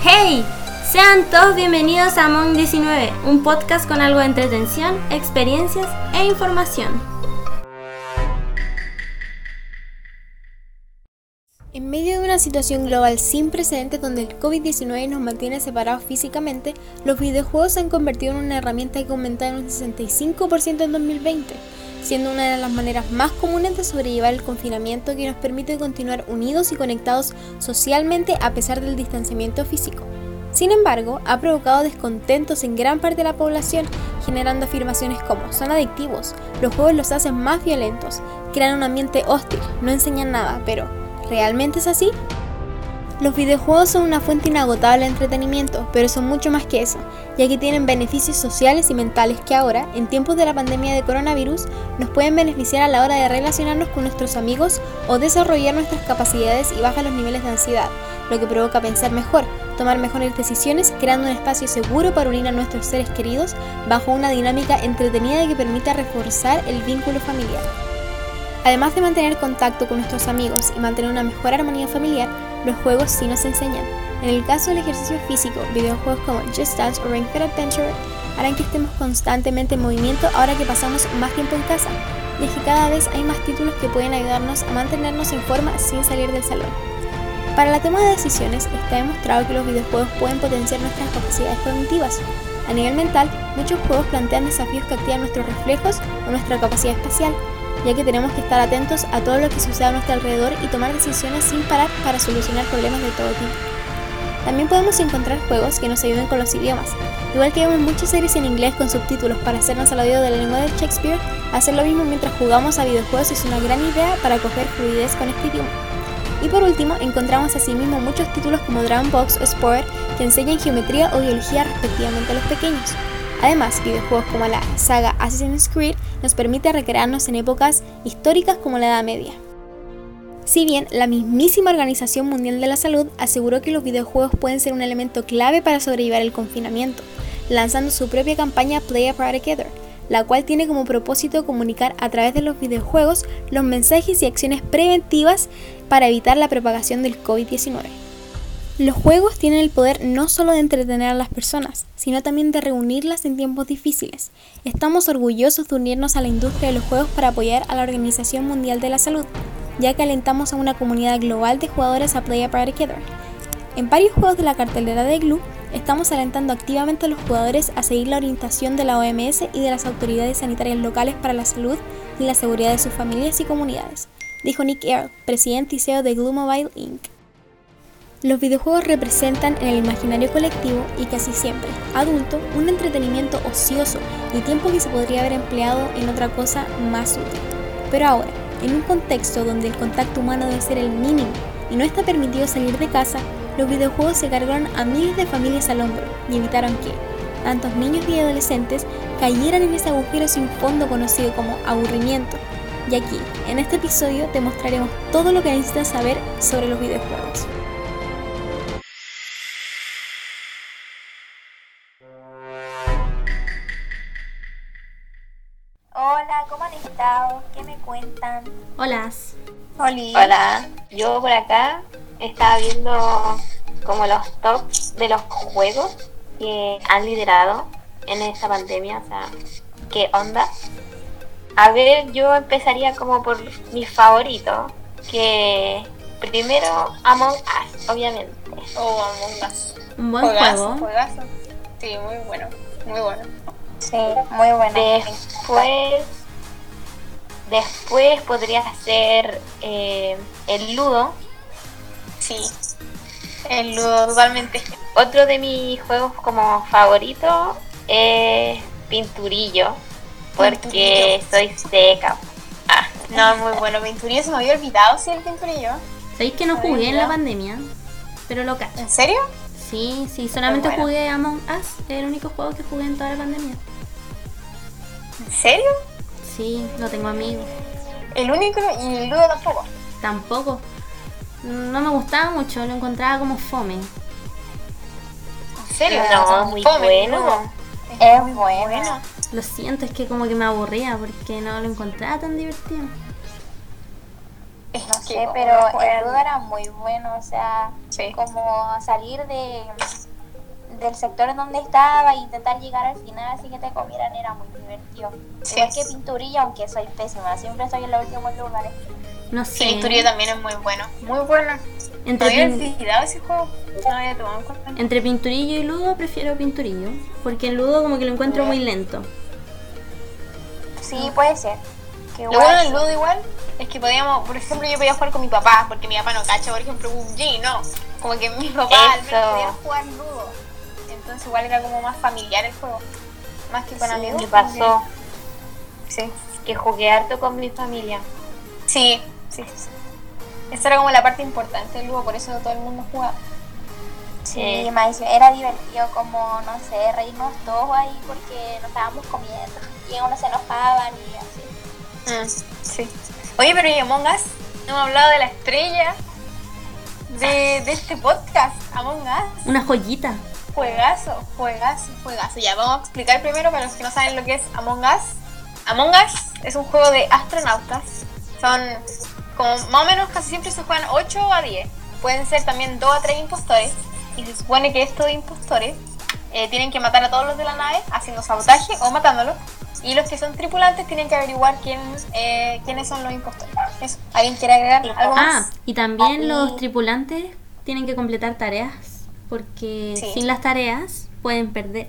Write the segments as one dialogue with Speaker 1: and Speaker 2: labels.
Speaker 1: ¡Hey! Sean todos bienvenidos a Among 19, un podcast con algo de entretención, experiencias e información.
Speaker 2: En medio de una situación global sin precedentes donde el COVID-19 nos mantiene separados físicamente, los videojuegos se han convertido en una herramienta que en un 65% en 2020, siendo una de las maneras más comunes de sobrellevar el confinamiento que nos permite continuar unidos y conectados socialmente a pesar del distanciamiento físico. Sin embargo, ha provocado descontentos en gran parte de la población, generando afirmaciones como son adictivos, los juegos los hacen más violentos, crean un ambiente hostil, no enseñan nada, pero ¿realmente es así? Los videojuegos son una fuente inagotable de entretenimiento, pero son mucho más que eso, ya que tienen beneficios sociales y mentales que ahora, en tiempos de la pandemia de coronavirus, nos pueden beneficiar a la hora de relacionarnos con nuestros amigos o desarrollar nuestras capacidades y bajar los niveles de ansiedad, lo que provoca pensar mejor, tomar mejores decisiones, creando un espacio seguro para unir a nuestros seres queridos bajo una dinámica entretenida que permita reforzar el vínculo familiar. Además de mantener contacto con nuestros amigos y mantener una mejor armonía familiar, los juegos sí nos enseñan. En el caso del ejercicio físico, videojuegos como Just Dance o Ring Adventure harán que estemos constantemente en movimiento ahora que pasamos más tiempo en casa, y es que cada vez hay más títulos que pueden ayudarnos a mantenernos en forma sin salir del salón. Para la toma de decisiones está demostrado que los videojuegos pueden potenciar nuestras capacidades cognitivas. A nivel mental, muchos juegos plantean desafíos que activan nuestros reflejos o nuestra capacidad espacial, ya que tenemos que estar atentos a todo lo que sucede a nuestro alrededor y tomar decisiones sin parar para solucionar problemas de todo tipo. También podemos encontrar juegos que nos ayuden con los idiomas. Igual que vemos muchas series en inglés con subtítulos para hacernos al oído de la lengua de Shakespeare, hacer lo mismo mientras jugamos a videojuegos es una gran idea para coger fluidez con este idioma. Y por último, encontramos asimismo muchos títulos como Dragon o Sport que enseñan geometría o biología respectivamente a los pequeños. Además, videojuegos como la saga Assassin's Creed nos permite recrearnos en épocas históricas como la Edad Media. Si bien la mismísima Organización Mundial de la Salud aseguró que los videojuegos pueden ser un elemento clave para sobrevivir el confinamiento, lanzando su propia campaña Play a Part Together, la cual tiene como propósito comunicar a través de los videojuegos los mensajes y acciones preventivas para evitar la propagación del COVID-19. Los juegos tienen el poder no solo de entretener a las personas, sino también de reunirlas en tiempos difíciles. Estamos orgullosos de unirnos a la industria de los juegos para apoyar a la Organización Mundial de la Salud, ya que alentamos a una comunidad global de jugadores a Play a Party Together. En varios juegos de la cartelera de Glue, estamos alentando activamente a los jugadores a seguir la orientación de la OMS y de las autoridades sanitarias locales para la salud y la seguridad de sus familias y comunidades, dijo Nick Earl, presidente y CEO de Glue Mobile Inc. Los videojuegos representan en el imaginario colectivo y casi siempre adulto un entretenimiento ocioso y tiempo que se podría haber empleado en otra cosa más útil. Pero ahora, en un contexto donde el contacto humano debe ser el mínimo y no está permitido salir de casa, los videojuegos se cargaron a miles de familias al hombro y evitaron que tantos niños y adolescentes cayeran en ese agujero sin fondo conocido como aburrimiento. Y aquí, en este episodio, te mostraremos todo lo que necesitas saber sobre los videojuegos.
Speaker 3: Cuentan?
Speaker 1: Hola.
Speaker 4: Hola, yo por acá estaba viendo como los tops de los juegos que han liderado en esta pandemia, o sea, ¿qué onda? A ver, yo empezaría como por mi favorito, que primero Among Us, obviamente.
Speaker 3: Oh, Among Us.
Speaker 1: Un buen
Speaker 3: Juegazo,
Speaker 1: juego.
Speaker 3: juegazo. Sí, muy bueno, muy bueno. Sí, muy bueno.
Speaker 4: Después, después podría ser eh, el Ludo,
Speaker 3: Sí, el Ludo totalmente.
Speaker 4: Otro de mis juegos como favorito es Pinturillo, porque soy seca. Ah,
Speaker 3: No, muy bueno. Pinturillo se me había olvidado, sí, el Pinturillo.
Speaker 1: ¿Sabéis que no jugué en la pandemia? Pero lo cacho.
Speaker 3: ¿En serio?
Speaker 1: Sí, sí, solamente
Speaker 3: bueno.
Speaker 1: jugué Among Us, es el único juego que jugué en toda la pandemia.
Speaker 3: ¿En serio?
Speaker 1: Sí, no tengo amigos.
Speaker 3: El único y el Ludo tampoco.
Speaker 1: Tampoco. No me gustaba mucho, lo encontraba como fome.
Speaker 3: ¿En serio?
Speaker 4: No, muy
Speaker 3: Fome,
Speaker 4: bueno.
Speaker 5: Es
Speaker 3: muy
Speaker 5: bueno.
Speaker 1: Lo siento, es que como que me aburría porque no lo encontraba tan divertido.
Speaker 3: Es Sí,
Speaker 5: Sí,
Speaker 3: como
Speaker 5: pero
Speaker 3: no
Speaker 5: el ludo era muy bueno, o sea,
Speaker 3: Sí.
Speaker 5: como salir de del sector en donde estaba e intentar llegar al final así que te comieran era muy divertido.
Speaker 3: Sí.
Speaker 5: Igual que pinturilla, aunque soy pésima, siempre estoy en los últimos lugares.
Speaker 1: No
Speaker 3: Sí,
Speaker 1: sé.
Speaker 3: Pinturillo también es muy bueno. Muy bueno. No
Speaker 1: Entre, pin-
Speaker 3: ese juego. No
Speaker 1: pinturillo y ludo prefiero pinturillo. Porque el ludo como que lo encuentro muy lento.
Speaker 5: Sí, puede ser. Que
Speaker 3: Lo bueno del
Speaker 5: sí.
Speaker 3: ludo igual es que podíamos, por ejemplo, yo podía jugar con mi papá, porque mi papá no cacha, por ejemplo, un G, no. Como que mi papá al menos podía jugar ludo. Entonces igual era como más familiar el juego. Más que con
Speaker 4: Sí,
Speaker 3: amigos.
Speaker 4: me pasó
Speaker 3: Sí.
Speaker 4: que jugué harto con mi familia.
Speaker 3: Sí, sí, sí. Esa era como la parte importante del ludo, por eso todo el mundo jugaba.
Speaker 5: Sí,
Speaker 4: Eh.
Speaker 5: más era divertido como, no sé, reírnos todos ahí porque nos estábamos comiendo y unos se enojaban y así.
Speaker 3: Mm, sí. Oye, pero y Among Us, hemos hablado de la estrella de, de este podcast, Among Us.
Speaker 1: Una joyita.
Speaker 3: Juegazo, juegazo, juegazo. Ya, vamos a explicar primero para los que no saben lo que es Among Us. Among Us es un juego de astronautas. Son como más o menos casi siempre se juegan 8 a 10. Pueden ser también 2 a 3 impostores. Y se supone que estos impostores eh, tienen que matar a todos los de la nave haciendo sabotaje o matándolos. Y los que son tripulantes tienen que averiguar quién, eh, quiénes son los impostores. Eso. ¿Alguien quiere agregar algo
Speaker 1: Ah,
Speaker 3: más?
Speaker 1: y también
Speaker 5: Ahí-
Speaker 1: los tripulantes tienen que completar tareas. Porque
Speaker 3: Sí.
Speaker 1: sin las tareas pueden perder.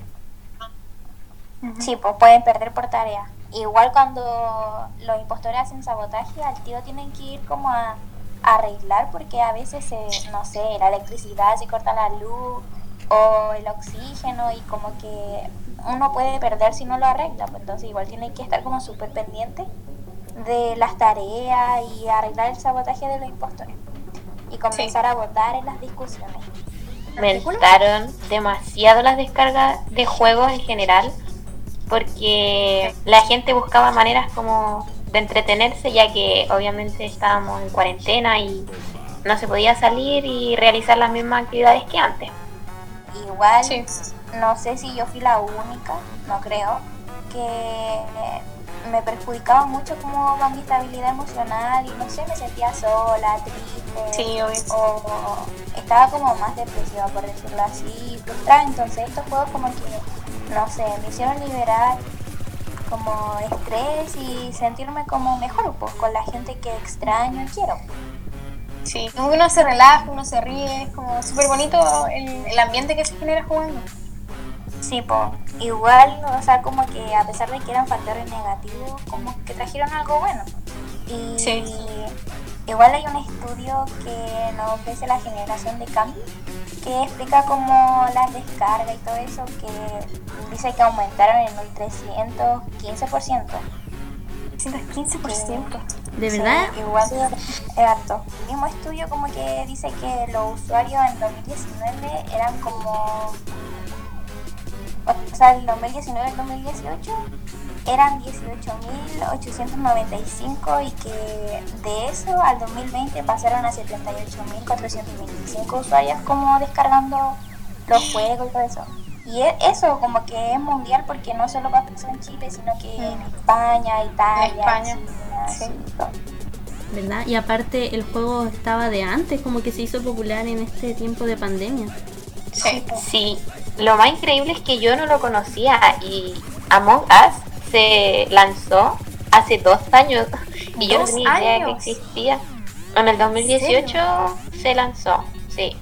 Speaker 5: Sí, pues pueden perder por tarea. Igual cuando los impostores hacen sabotaje, al tiro tienen que ir como a, a arreglar porque a veces, se, no sé, la electricidad se corta la luz o el oxígeno y como que uno puede perder si no lo arregla. Pues entonces igual tiene que estar como súper pendiente de las tareas y arreglar el sabotaje de los impostores. Y comenzar a votar en las discusiones.
Speaker 4: Me gustaron demasiado las descargas de juegos en general porque la gente buscaba maneras como de entretenerse ya que obviamente estábamos en cuarentena y no se podía salir y realizar las mismas actividades que antes.
Speaker 5: Igual,
Speaker 3: Sí.
Speaker 5: no sé si yo fui la única, no creo, que me perjudicaba mucho como con mi estabilidad emocional y no sé, me sentía sola, triste.
Speaker 3: Sí, obvio.
Speaker 5: O estaba como más depresiva, por decirlo así, frustrada. Entonces estos juegos como que, no sé, me hicieron liberar como estrés y sentirme como mejor pues, con la gente que extraño y quiero.
Speaker 3: Sí, uno se relaja, uno se ríe, es como súper bonito el, el ambiente que se genera jugando.
Speaker 5: Sí, po. igual, o sea, como que a pesar de que eran factores negativos, como que trajeron algo bueno. Y
Speaker 3: Sí.
Speaker 5: igual hay un estudio que nos ofrece la generación de cambio, que explica como las descargas y todo eso, que dice que aumentaron en un 315%.
Speaker 3: 115%.
Speaker 1: ¿De
Speaker 5: Sí,
Speaker 1: verdad?
Speaker 5: igual es harto. El mismo estudio como que dice que los usuarios en 2019 eran como... O sea, el 2019 al 2018 eran 18.895 y que de eso al 2020 pasaron a 78.425 usuarios como descargando los juegos y todo eso. Y e- eso como que es mundial porque no solo pasó en Chile, sino que en España, Italia,
Speaker 3: España,
Speaker 5: China,
Speaker 3: sí.
Speaker 1: ¿Verdad? Y aparte el juego estaba de antes, como que se hizo popular en este tiempo de pandemia.
Speaker 3: Sí.
Speaker 4: Sí, lo más increíble es que yo no lo conocía y Among Us se lanzó hace dos años y yo no
Speaker 3: ¿Dos
Speaker 4: tenía idea que
Speaker 3: años?
Speaker 4: existía. En el 2018 se lanzó, sí.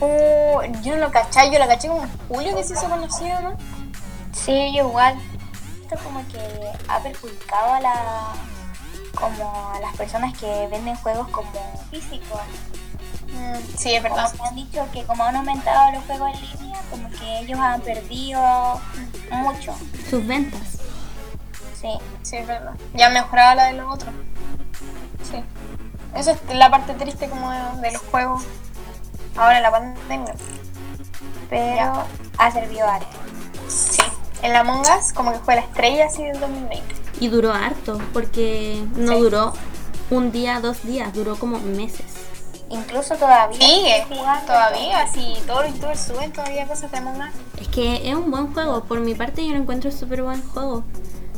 Speaker 3: Uh, yo no lo caché, yo lo caché como en julio que se hizo conocido, ¿no?
Speaker 4: Sí, yo igual.
Speaker 5: esto como que ha perjudicado a la como a las personas que venden juegos como físicos.
Speaker 3: Mm, sí, es verdad.
Speaker 5: Como han dicho que como han aumentado los juegos en línea, como que ellos han perdido mucho.
Speaker 1: Sus ventas.
Speaker 5: Sí.
Speaker 3: Sí, es verdad. Ya mejoraba la de los otros. Sí. Eso es la parte triste como de, de los juegos ahora en la pandemia.
Speaker 5: Pero
Speaker 3: Ya.
Speaker 5: ha servido harto.
Speaker 3: Sí. En la Among Us como que fue la estrella así del 2020.
Speaker 1: Y duró harto, porque no
Speaker 3: Sí.
Speaker 1: duró un día, dos días, duró como meses.
Speaker 5: Incluso todavía
Speaker 3: Sigue,
Speaker 5: estoy jugando.
Speaker 3: todavía, así todos los youtubers suben todavía cosas de Among Us.
Speaker 1: Es que es un buen juego, por mi parte yo lo encuentro súper buen juego.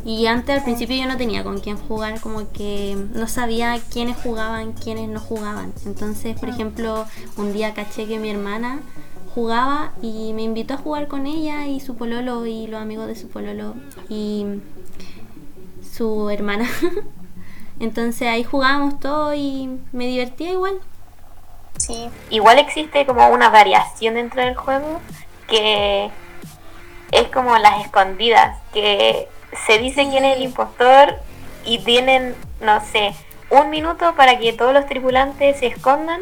Speaker 1: Y antes al principio yo no tenía con quién jugar, como que no sabía quiénes jugaban, quiénes no jugaban. Entonces, por ejemplo, un día caché que mi hermana jugaba y me invitó a jugar con ella y su pololo y los amigos de su pololo y su hermana. Entonces ahí jugábamos todo y me divertía igual.
Speaker 3: Sí.
Speaker 4: Igual existe como una variación dentro del juego que es como las escondidas, que se dice quién es el impostor y tienen, no sé, un minuto para que todos los tripulantes se escondan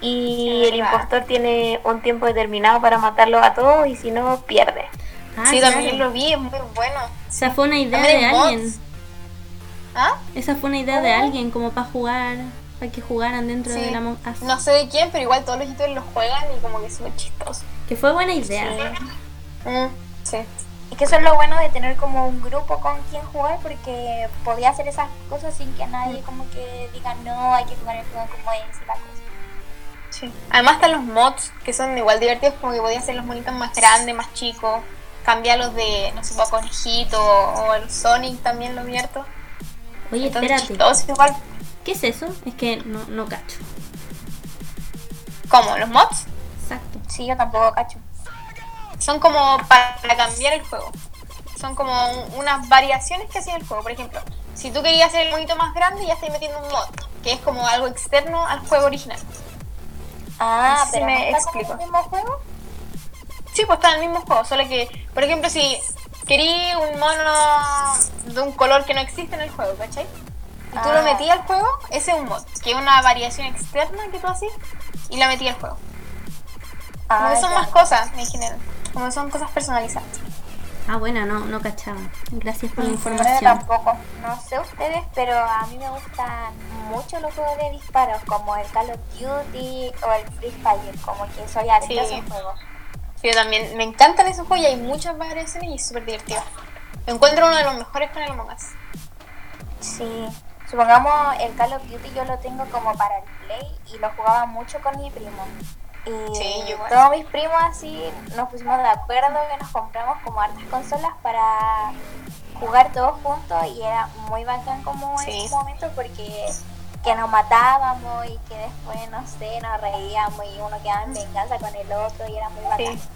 Speaker 4: y
Speaker 3: Sí,
Speaker 4: el impostor tiene un tiempo determinado para matarlos a todos y si no, pierde.
Speaker 1: Ah,
Speaker 3: sí,
Speaker 1: claro.
Speaker 3: también lo vi, es muy bueno.
Speaker 1: Esa fue una idea de alguien.
Speaker 3: ¿Ah?
Speaker 1: Esa fue una idea de alguien como para jugar, para que jugaran dentro
Speaker 3: Sí.
Speaker 1: de la Among Us.
Speaker 3: No sé de quién, pero igual todos los youtubers lo juegan y como que es súper chistoso.
Speaker 1: Que fue buena idea.
Speaker 3: Mm, sí.
Speaker 5: Y que eso es lo bueno de tener como un grupo con quien jugar porque podía hacer esas cosas sin que nadie como que diga no, hay que jugar el juego como es y la cosa.
Speaker 3: Sí. Además están los mods que son igual divertidos, como que podía hacer los monitos más grandes, más chicos, cambiarlos de, no sé, conejito o el Sonic también lo abierto.
Speaker 1: Oye,
Speaker 3: Entonces
Speaker 1: espérate.
Speaker 3: chistoso igual.
Speaker 1: ¿Qué es eso? Es que no, no cacho.
Speaker 3: ¿Cómo? ¿Los mods?
Speaker 1: Exacto.
Speaker 5: Sí, yo tampoco cacho.
Speaker 3: Son como para cambiar el juego. Son como un- unas variaciones que hacía el juego. Por ejemplo, si tú querías hacer el monito más grande, ya estás metiendo un mod, que es como algo externo al juego original.
Speaker 5: Ah, pero
Speaker 3: me
Speaker 5: ¿no está
Speaker 3: explico.
Speaker 5: en el mismo juego?
Speaker 3: Sí, pues está en el mismo juego, solo que, por ejemplo, si quería un mono de un color que no existe en el juego, ¿cachai? Y tú
Speaker 5: Ah.
Speaker 3: lo metías al juego, ese es un mod, que es una variación externa que tú haces y la metías al juego. Como
Speaker 5: Ah,
Speaker 3: que son
Speaker 5: ya.
Speaker 3: más cosas en general, como que son cosas personalizadas.
Speaker 1: Ah, buena, no, no cachaba. Gracias por la
Speaker 5: No, yo
Speaker 1: información.
Speaker 5: tampoco. No sé ustedes, pero a mí me gustan mucho los juegos de disparos, como el Call of Duty o el Free Fire, como que soy adicta a
Speaker 3: Sí.
Speaker 5: esos juegos.
Speaker 3: Sí, yo también, me encantan esos juegos y hay muchas variaciones y es súper divertido. Me encuentro uno de los mejores con el Among Us.
Speaker 5: Sí. Supongamos el Call of Duty yo lo tengo como para el Play y lo jugaba mucho con mi primo. Y
Speaker 3: Sí, yo igual.
Speaker 5: todos mis primos así nos pusimos de acuerdo que nos compramos como hartas consolas para jugar todos juntos y era muy bacán como en ese momento porque que nos matábamos y que después, no sé, nos reíamos y uno quedaba en venganza con el otro y era muy bacán.
Speaker 3: Sí.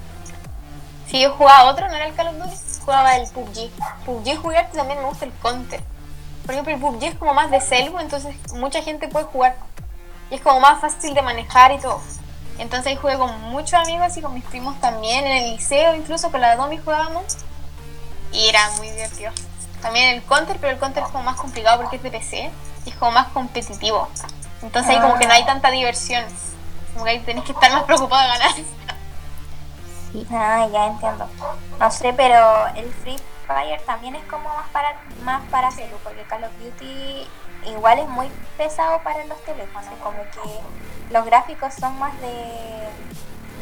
Speaker 3: Si yo jugaba otro, no era el Call of Duty, jugaba el PUBG. PUBG jugar también me gusta el Counter. Por ejemplo, el PUBG es como más de selvo, entonces mucha gente puede jugar. Y es como más fácil de manejar y todo. Entonces ahí jugué con muchos amigos y con mis primos también, en el liceo incluso con la Domi jugábamos. Y era muy divertido. También el Counter, pero el Counter es como más complicado porque es de PC y es como más competitivo. Entonces ahí como que no hay tanta diversión. Como que ahí tenés que estar más preocupado de ganar.
Speaker 5: Ah, ya entiendo. No sé, pero el Free Fire también es como más para más para celu, porque Call of Duty igual es muy pesado para los teléfonos, como que los gráficos son más de,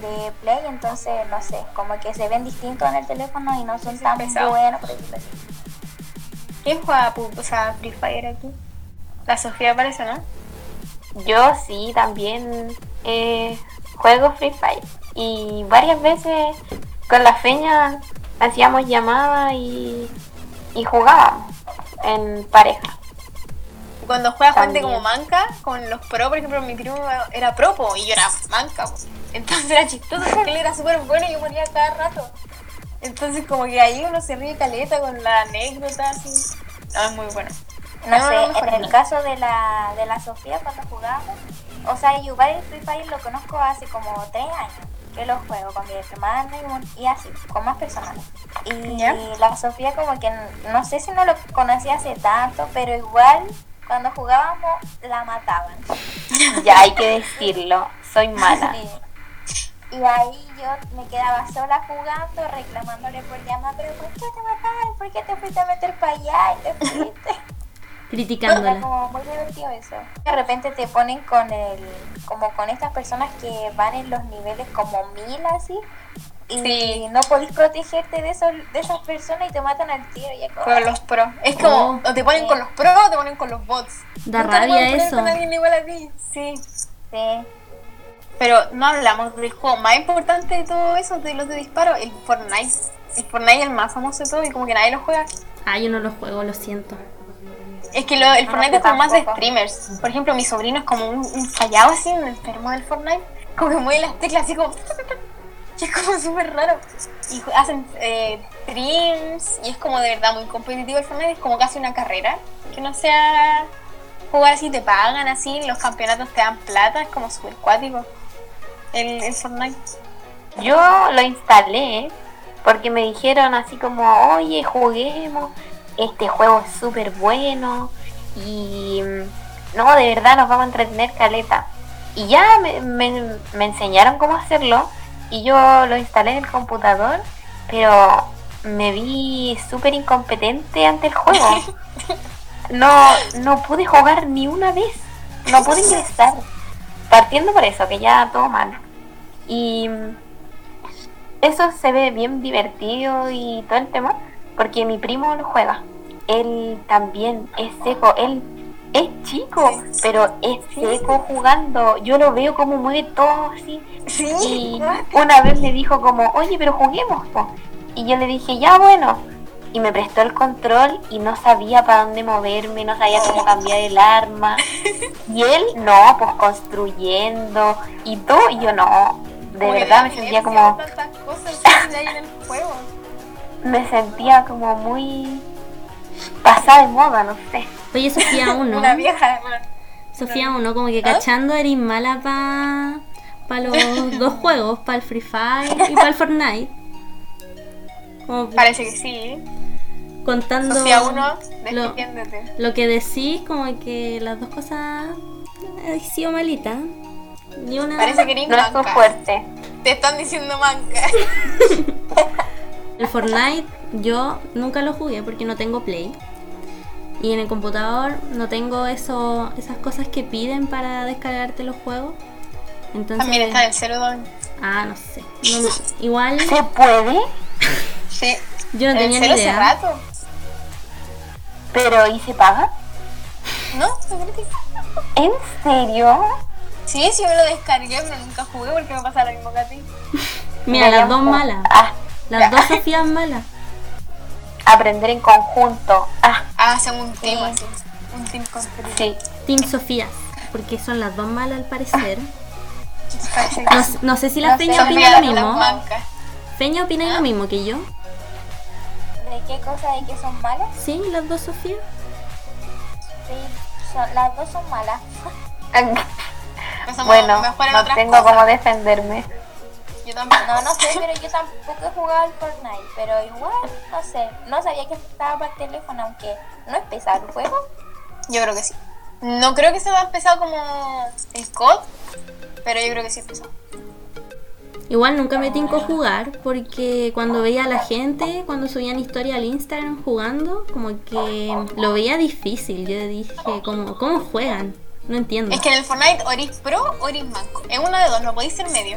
Speaker 5: de Play, entonces no sé, como que se ven distintos en el teléfono y no son
Speaker 3: Sí,
Speaker 5: tan
Speaker 3: pesado.
Speaker 5: buenos.
Speaker 3: ¿Quién juega o sea, Free Fire aquí? La Sofía parece, ¿no?
Speaker 4: Yo sí, también eh, juego Free Fire. Y varias veces con la feña hacíamos llamadas y, y jugábamos en pareja.
Speaker 3: Cuando juega gente como manca, con los pro, por ejemplo, mi primo era pro po, y yo era manca. po. Entonces era chistoso porque él era súper bueno y yo moría cada rato. Entonces como que ahí uno se ríe caleta con la anécdota así. No, es muy bueno.
Speaker 5: No,
Speaker 3: No,
Speaker 5: sé,
Speaker 3: no,
Speaker 5: en el caso de la, de la Sofía cuando jugábamos, o sea, yo igual Free Fire lo conozco hace como tres años, que lo juego con mi hermana y, y así, con más personas. Y
Speaker 3: ¿Ya?
Speaker 5: la Sofía como que, no sé si no lo conocía hace tanto, pero igual cuando jugábamos la mataban.
Speaker 4: Ya hay que decirlo, soy mala.
Speaker 5: Sí. Y ahí yo me quedaba sola jugando, reclamándole por llamar, pero ¿por qué te mataban? ¿Por qué te fuiste a meter para allá y te fuiste? Era
Speaker 1: Criticándola.
Speaker 5: como muy divertido eso. De repente te ponen con el, como con estas personas que van en los niveles como mil así. Y
Speaker 3: Sí.
Speaker 5: no podés protegerte de esos, de esas personas y te matan al tiro. Y
Speaker 3: Con los pro. Es como,
Speaker 1: Oh.
Speaker 3: o te ponen
Speaker 5: Sí.
Speaker 3: con los pro o te ponen con los bots.
Speaker 1: Da rabia eso.
Speaker 3: con alguien igual a ti. Sí.
Speaker 5: Sí.
Speaker 3: Pero no hablamos del juego más importante de todo eso, de los de disparo, el Fortnite. El Fortnite es el más famoso de todo y como que nadie lo juega.
Speaker 1: Ah, yo no lo juego, lo siento.
Speaker 3: Es que lo- el
Speaker 5: No,
Speaker 3: Fortnite es como más de streamers. Por ejemplo, mi sobrino es como un, un fallado así, un enfermo del Fortnite. Como que mueve las teclas así como... Y es como súper raro. Y hacen eh, streams y es como de verdad muy competitivo el Fortnite. Es como casi una carrera. Que no sea jugar así, te pagan así, los campeonatos te dan plata. Es como súper cuático el, el Fortnite.
Speaker 4: Yo lo instalé porque me dijeron así como, oye, juguemos, este juego es súper bueno y no, de verdad nos vamos a entretener caleta. Y ya me, me- me enseñaron cómo hacerlo y yo lo instalé en el computador, pero me vi súper incompetente ante el juego. No, no pude jugar ni una vez, no pude ingresar. Partiendo por eso, que ya todo mal. Y eso se ve bien divertido y todo el tema, porque mi primo lo juega. Él también es seco, él es chico, pero es seco jugando. Yo lo veo como mueve todo así.
Speaker 3: Sí,
Speaker 4: Y una vez le dijo como, oye, pero juguemos. po". Y yo le dije, ya bueno. Y me prestó el control y no sabía para dónde moverme, no sabía cómo cambiar el arma. Y él, no, pues construyendo y todo. Y yo no, de verdad
Speaker 3: da
Speaker 4: me sentía como,
Speaker 3: tantas cosas así que hay en el juego.
Speaker 4: Me sentía como muy pasada de moda, no sé.
Speaker 1: Oye, Sofía 1.
Speaker 3: Una vieja,
Speaker 1: Sofía 1, como que
Speaker 3: ¿Ah?
Speaker 1: cachando eres mala para pa los dos juegos, para el Free Fire y para el Fortnite. Como
Speaker 3: parece que sí.
Speaker 1: contando
Speaker 3: Sofía 1,
Speaker 1: lo, lo que decís, como que las dos cosas han sido malitas. Ni una.
Speaker 3: Parece que eres
Speaker 4: No
Speaker 3: manca.
Speaker 4: fuerte.
Speaker 3: Te están diciendo manca.
Speaker 1: El Fortnite yo nunca lo jugué porque no tengo Play. Y en el computador no tengo eso, esas cosas que piden para descargarte los juegos. Entonces,
Speaker 3: También está en el 0
Speaker 1: ah, no sé. No, no, igual
Speaker 4: ¿Se puede?
Speaker 3: Sí.
Speaker 1: yo no
Speaker 3: en el
Speaker 1: tenía
Speaker 3: 0
Speaker 1: ni
Speaker 3: hace
Speaker 1: idea.
Speaker 3: rato.
Speaker 4: ¿Pero y se paga?
Speaker 3: ¿No? ¿No crees que-
Speaker 4: ¿En serio?
Speaker 3: Sí, sí, yo me lo descargué, pero nunca jugué porque me pasa lo mismo que a ti.
Speaker 1: Mira,
Speaker 4: Me
Speaker 1: las dos malas.
Speaker 4: Ah,
Speaker 1: Las dos Sofías malas.
Speaker 4: aprender en conjunto. Ah,
Speaker 3: Ah, hacen un team
Speaker 4: Sí.
Speaker 3: así. Un team construido.
Speaker 4: sí.
Speaker 1: Team Sofías. Porque son las dos malas al parecer. No, sé si la
Speaker 5: No
Speaker 1: Feña
Speaker 5: sé,
Speaker 1: opina lo mismo. Feña opina
Speaker 3: ¿Ah?
Speaker 1: lo mismo que yo.
Speaker 5: ¿De qué cosa? ¿De que son malas?
Speaker 1: Sí, las dos Sofías.
Speaker 5: Sí, son- las dos son malas.
Speaker 4: Bueno, no tengo cómo defenderme.
Speaker 3: Yo tampoco.
Speaker 5: No, no sé, pero yo tampoco he jugado al Fortnite. Pero igual, no sé. No sabía que estaba para el teléfono, aunque no es pesado el juego.
Speaker 3: Yo creo que sí. No creo que sea tan pesado como el COD, pero yo creo que sí es pesado.
Speaker 1: Igual nunca me tinco jugar porque cuando veía a la gente, cuando subían historia al Instagram jugando, como que lo veía difícil. Yo dije, como, ¿cómo juegan? No entiendo.
Speaker 3: Es que en el Fortnite o eres pro o eres manco. Es una de dos, no podéis ser medio.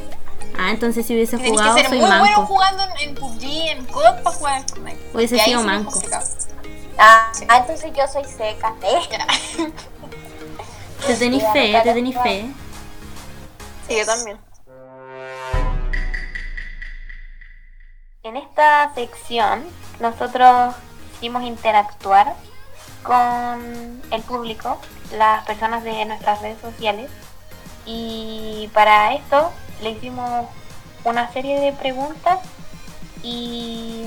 Speaker 1: Ah, entonces si hubiese
Speaker 3: Tienes
Speaker 1: jugado
Speaker 3: que ser
Speaker 1: soy
Speaker 3: muy bueno
Speaker 1: manco.
Speaker 3: jugando en, en PUBG, en COD para jugar Fortnite.
Speaker 1: Hubiese sido manco.
Speaker 5: Ah, ah, entonces yo soy seca. ¿eh?
Speaker 1: Te tenéis fe, te tenéis fe.
Speaker 3: Sí, yo también.
Speaker 4: En esta sección nosotros quisimos interactuar con el público, las personas de nuestras redes sociales y para esto le hicimos una serie de preguntas y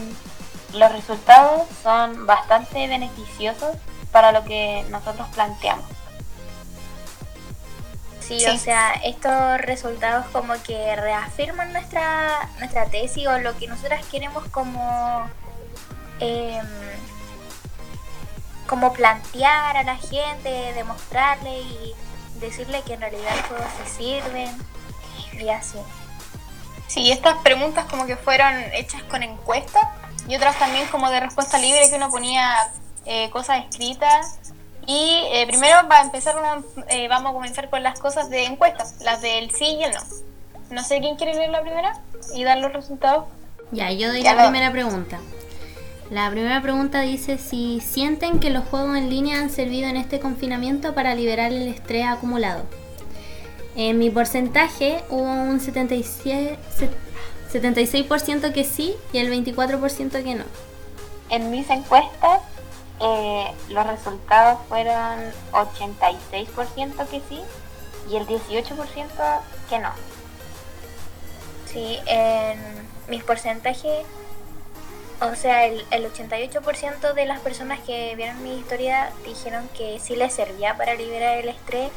Speaker 4: los resultados son bastante beneficiosos para lo que nosotros planteamos.
Speaker 5: Sí,
Speaker 3: Sí.
Speaker 5: o sea, estos resultados como que reafirman nuestra, nuestra tesis o lo que nosotras queremos como, em, como plantear a la gente, demostrarle y decirle que en realidad los juegos sí sirven y así.
Speaker 3: Sí, estas preguntas como que fueron hechas con encuestas y otras también como de respuesta libre que uno ponía eh, cosas escritas. Y eh, primero para empezar vamos, eh, vamos a comenzar con las cosas de encuestas, las del sí y el no. No sé quién quiere leer la primera y dar los resultados.
Speaker 1: Ya, yo doy
Speaker 3: Ya
Speaker 1: la
Speaker 3: lo-
Speaker 1: primera pregunta. La primera pregunta dice si sienten que los juegos en línea han servido en este confinamiento para liberar el estrés acumulado. En mi porcentaje hubo un 77 se- 76% que sí y el 24% que no.
Speaker 4: En mis encuestas eh, los resultados fueron 86% que sí y el 18% que no.
Speaker 5: Sí, en mis porcentajes, o sea, el, el 88% de las personas que vieron mi historia dijeron que sí les servía para liberar el estrés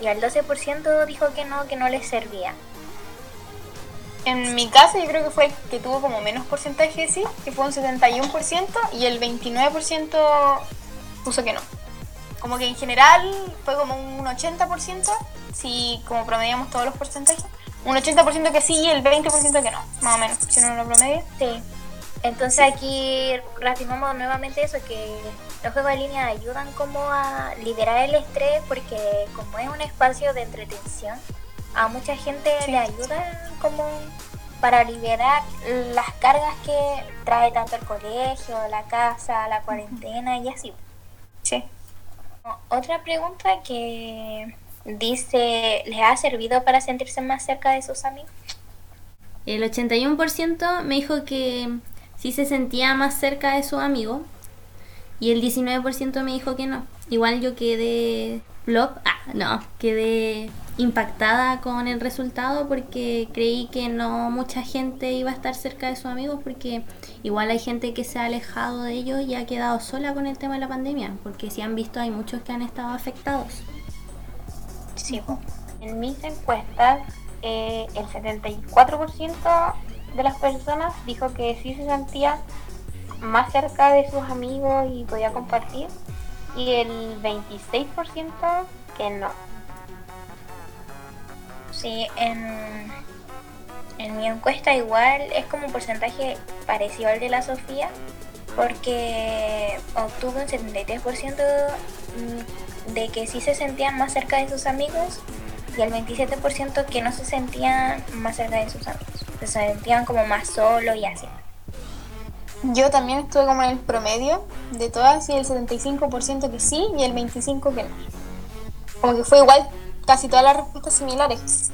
Speaker 5: y el 12% dijo que no, que no les servía.
Speaker 3: En mi caso yo creo que fue el que tuvo como menos porcentaje sí, que fue un 71% y el 29% puso que no. Como que en general fue como un 80%, si como promediamos todos los porcentajes. Un 80% que sí y el 20% que no, más o menos, si uno lo promedia.
Speaker 5: Sí. Entonces aquí reafirmamos nuevamente eso, que los juegos de línea ayudan como a liberar el estrés porque como es un espacio de entretención, a mucha gente le ayuda como para liberar las cargas que trae tanto el colegio, la casa, la cuarentena y así.
Speaker 3: Sí.
Speaker 5: Otra pregunta que dice, ¿les ha servido para sentirse más cerca de sus amigos?
Speaker 1: El 81% me dijo que sí se sentía más cerca de su amigo y el 19% me dijo que no. Igual yo quedé flop, ah, no, quedé impactada con el resultado porque creí que no mucha gente iba a estar cerca de sus amigos porque igual hay gente que se ha alejado de ellos y ha quedado sola con el tema de la pandemia porque si han visto hay muchos que han estado afectados.
Speaker 4: Sí, en mis encuestas eh, el 74% de las personas dijo que sí se sentía más cerca de sus amigos y podía compartir y el 26% que no.
Speaker 5: Sí, en, mi encuesta igual es como un porcentaje parecido al de la Sofía, porque obtuvo un 73% mm, de que sí se sentían más cerca de sus amigos y el 27% que no se sentían más cerca de sus amigos. Se sentían como más solos y así.
Speaker 3: Yo también estuve como en el promedio de todas y el 75% que sí y el 25% que no. Como que fue igual casi todas las respuestas similares.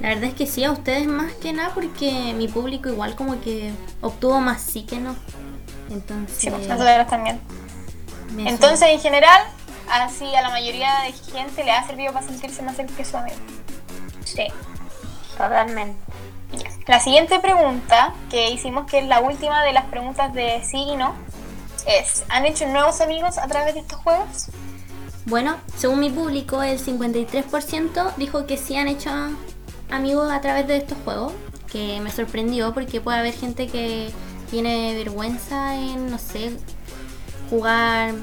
Speaker 1: La verdad es que sí, a ustedes más que nada porque mi público igual como que obtuvo más sí que no. Entonces...
Speaker 3: Sí, pues nosotros también.
Speaker 1: me
Speaker 3: Entonces, en general, así a la mayoría de gente le ha servido para sentirse más cerca que su amigo.
Speaker 5: Sí.
Speaker 4: Totalmente.
Speaker 3: La siguiente pregunta que hicimos, que es la última de las preguntas de sí y no, es, ¿han hecho nuevos amigos a través de estos juegos?
Speaker 1: Bueno, según mi público, el 53% dijo que sí han hecho amigos a través de estos juegos, que me sorprendió porque puede haber gente que tiene vergüenza en, no sé, jugar,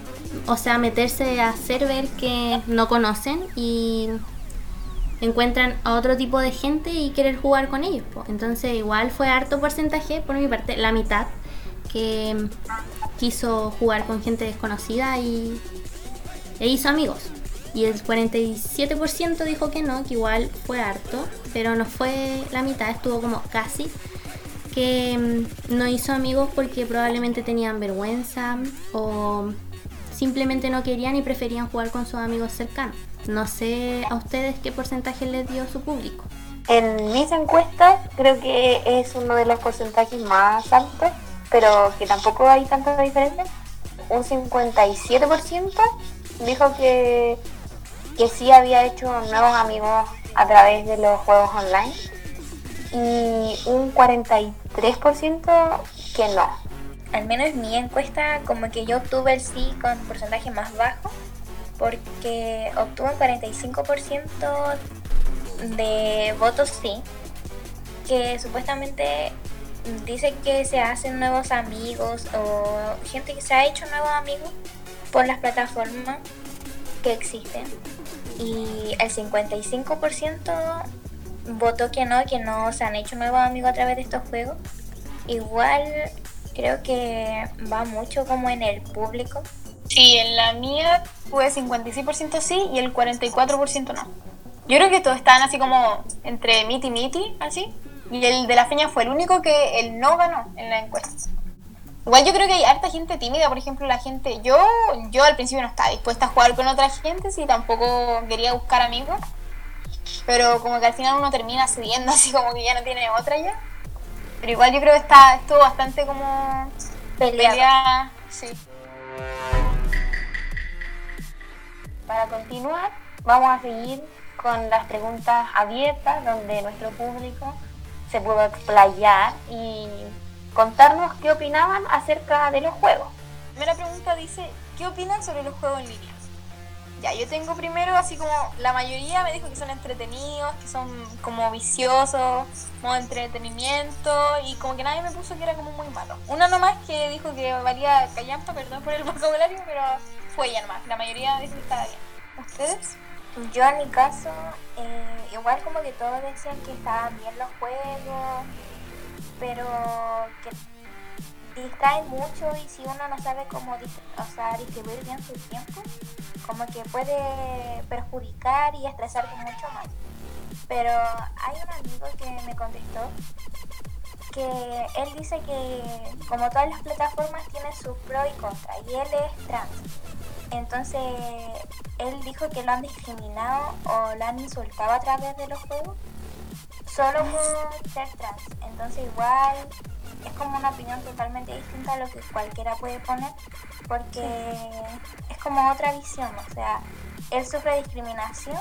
Speaker 1: o sea, meterse a server que no conocen y encuentran a otro tipo de gente y querer jugar con ellos. Entonces igual fue harto porcentaje, por mi parte, la mitad, que quiso jugar con gente desconocida y e hizo amigos. Y el 47% dijo que no, que igual fue harto, pero no fue la mitad, estuvo como casi, que mm, no hizo amigos porque probablemente tenían vergüenza o simplemente no querían y preferían jugar con sus amigos cercanos. No sé a ustedes qué porcentaje les dio su público.
Speaker 4: En mis encuestas creo que es uno de los porcentajes más altos, pero que tampoco hay tanta diferencia. Un 57% dijo que, que sí había hecho nuevos amigos a través de los juegos online y un 43% que no.
Speaker 5: Al menos en mi encuesta, como que yo obtuve el sí con porcentaje más bajo, porque obtuve un 45% de votos sí, que supuestamente dice que se hacen nuevos amigos o gente que se ha hecho nuevos amigos por las plataformas que existen. Y el 55% votó que no, que no se han hecho nuevos amigos a través de estos juegos. Igual creo que va mucho como en el público.
Speaker 3: Sí, en la mía fue 56% sí y el 44% no. Yo creo que todos estaban así como entre miti miti, así. Y el de la feña fue el único que el no ganó en la encuesta. Igual yo creo que hay harta gente tímida, por ejemplo, la gente, yo, yo al principio no estaba dispuesta a jugar con otra gente, sí, tampoco quería buscar amigos, pero como que al final uno termina cediendo, así como que ya no tiene otra ya. Pero igual yo creo que está, estuvo bastante como
Speaker 5: Peleado.
Speaker 3: pelea, sí.
Speaker 4: Para continuar, vamos a seguir con las preguntas abiertas donde nuestro público se pudo explayar y contarnos qué opinaban acerca de los juegos.
Speaker 3: Primera pregunta dice, ¿qué opinan sobre los juegos en línea? Ya, yo tengo primero así como la mayoría me dijo que son entretenidos, que son como viciosos, modo entretenimiento y como que nadie me puso que era como muy malo. Una nomás que dijo que valía callampa, perdón por el vocabulario, pero nomás. La mayoría que estaba bien. ¿Ustedes?
Speaker 5: Yo en mi caso, eh, igual como que todos decían que estaban bien los juegos, pero que distraen mucho y si uno no sabe cómo o sea, distribuir bien su tiempo, como que puede perjudicar y estresarte mucho más. Pero hay un amigo que me contestó él dice que como todas las plataformas tienen sus pros y contras y él es trans. Entonces él dijo que lo han discriminado o lo han insultado a través de los juegos solo por ser trans. Entonces igual es como una opinión totalmente distinta a lo que cualquiera puede poner porque es como otra visión, o sea, él sufre discriminación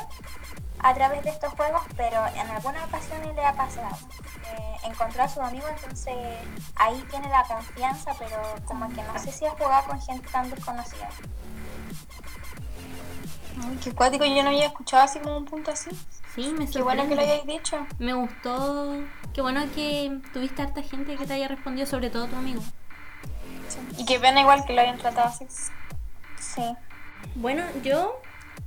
Speaker 5: a través de estos juegos, pero en alguna ocasión le ha pasado. Eh, encontró a su amigo, entonces ahí tiene la confianza, pero como que no sé si ha jugado con gente tan desconocida.
Speaker 3: Ay, qué cuático, yo no había escuchado así como un punto así.
Speaker 1: Sí, me
Speaker 3: Qué bueno que lo
Speaker 1: sorprende.
Speaker 3: hayáis dicho.
Speaker 1: Me gustó. Qué bueno que tuviste harta gente que te haya respondido, sobre todo tu amigo.
Speaker 3: Sí. Y qué pena igual que lo hayan tratado así.
Speaker 5: Sí.
Speaker 1: Bueno, yo,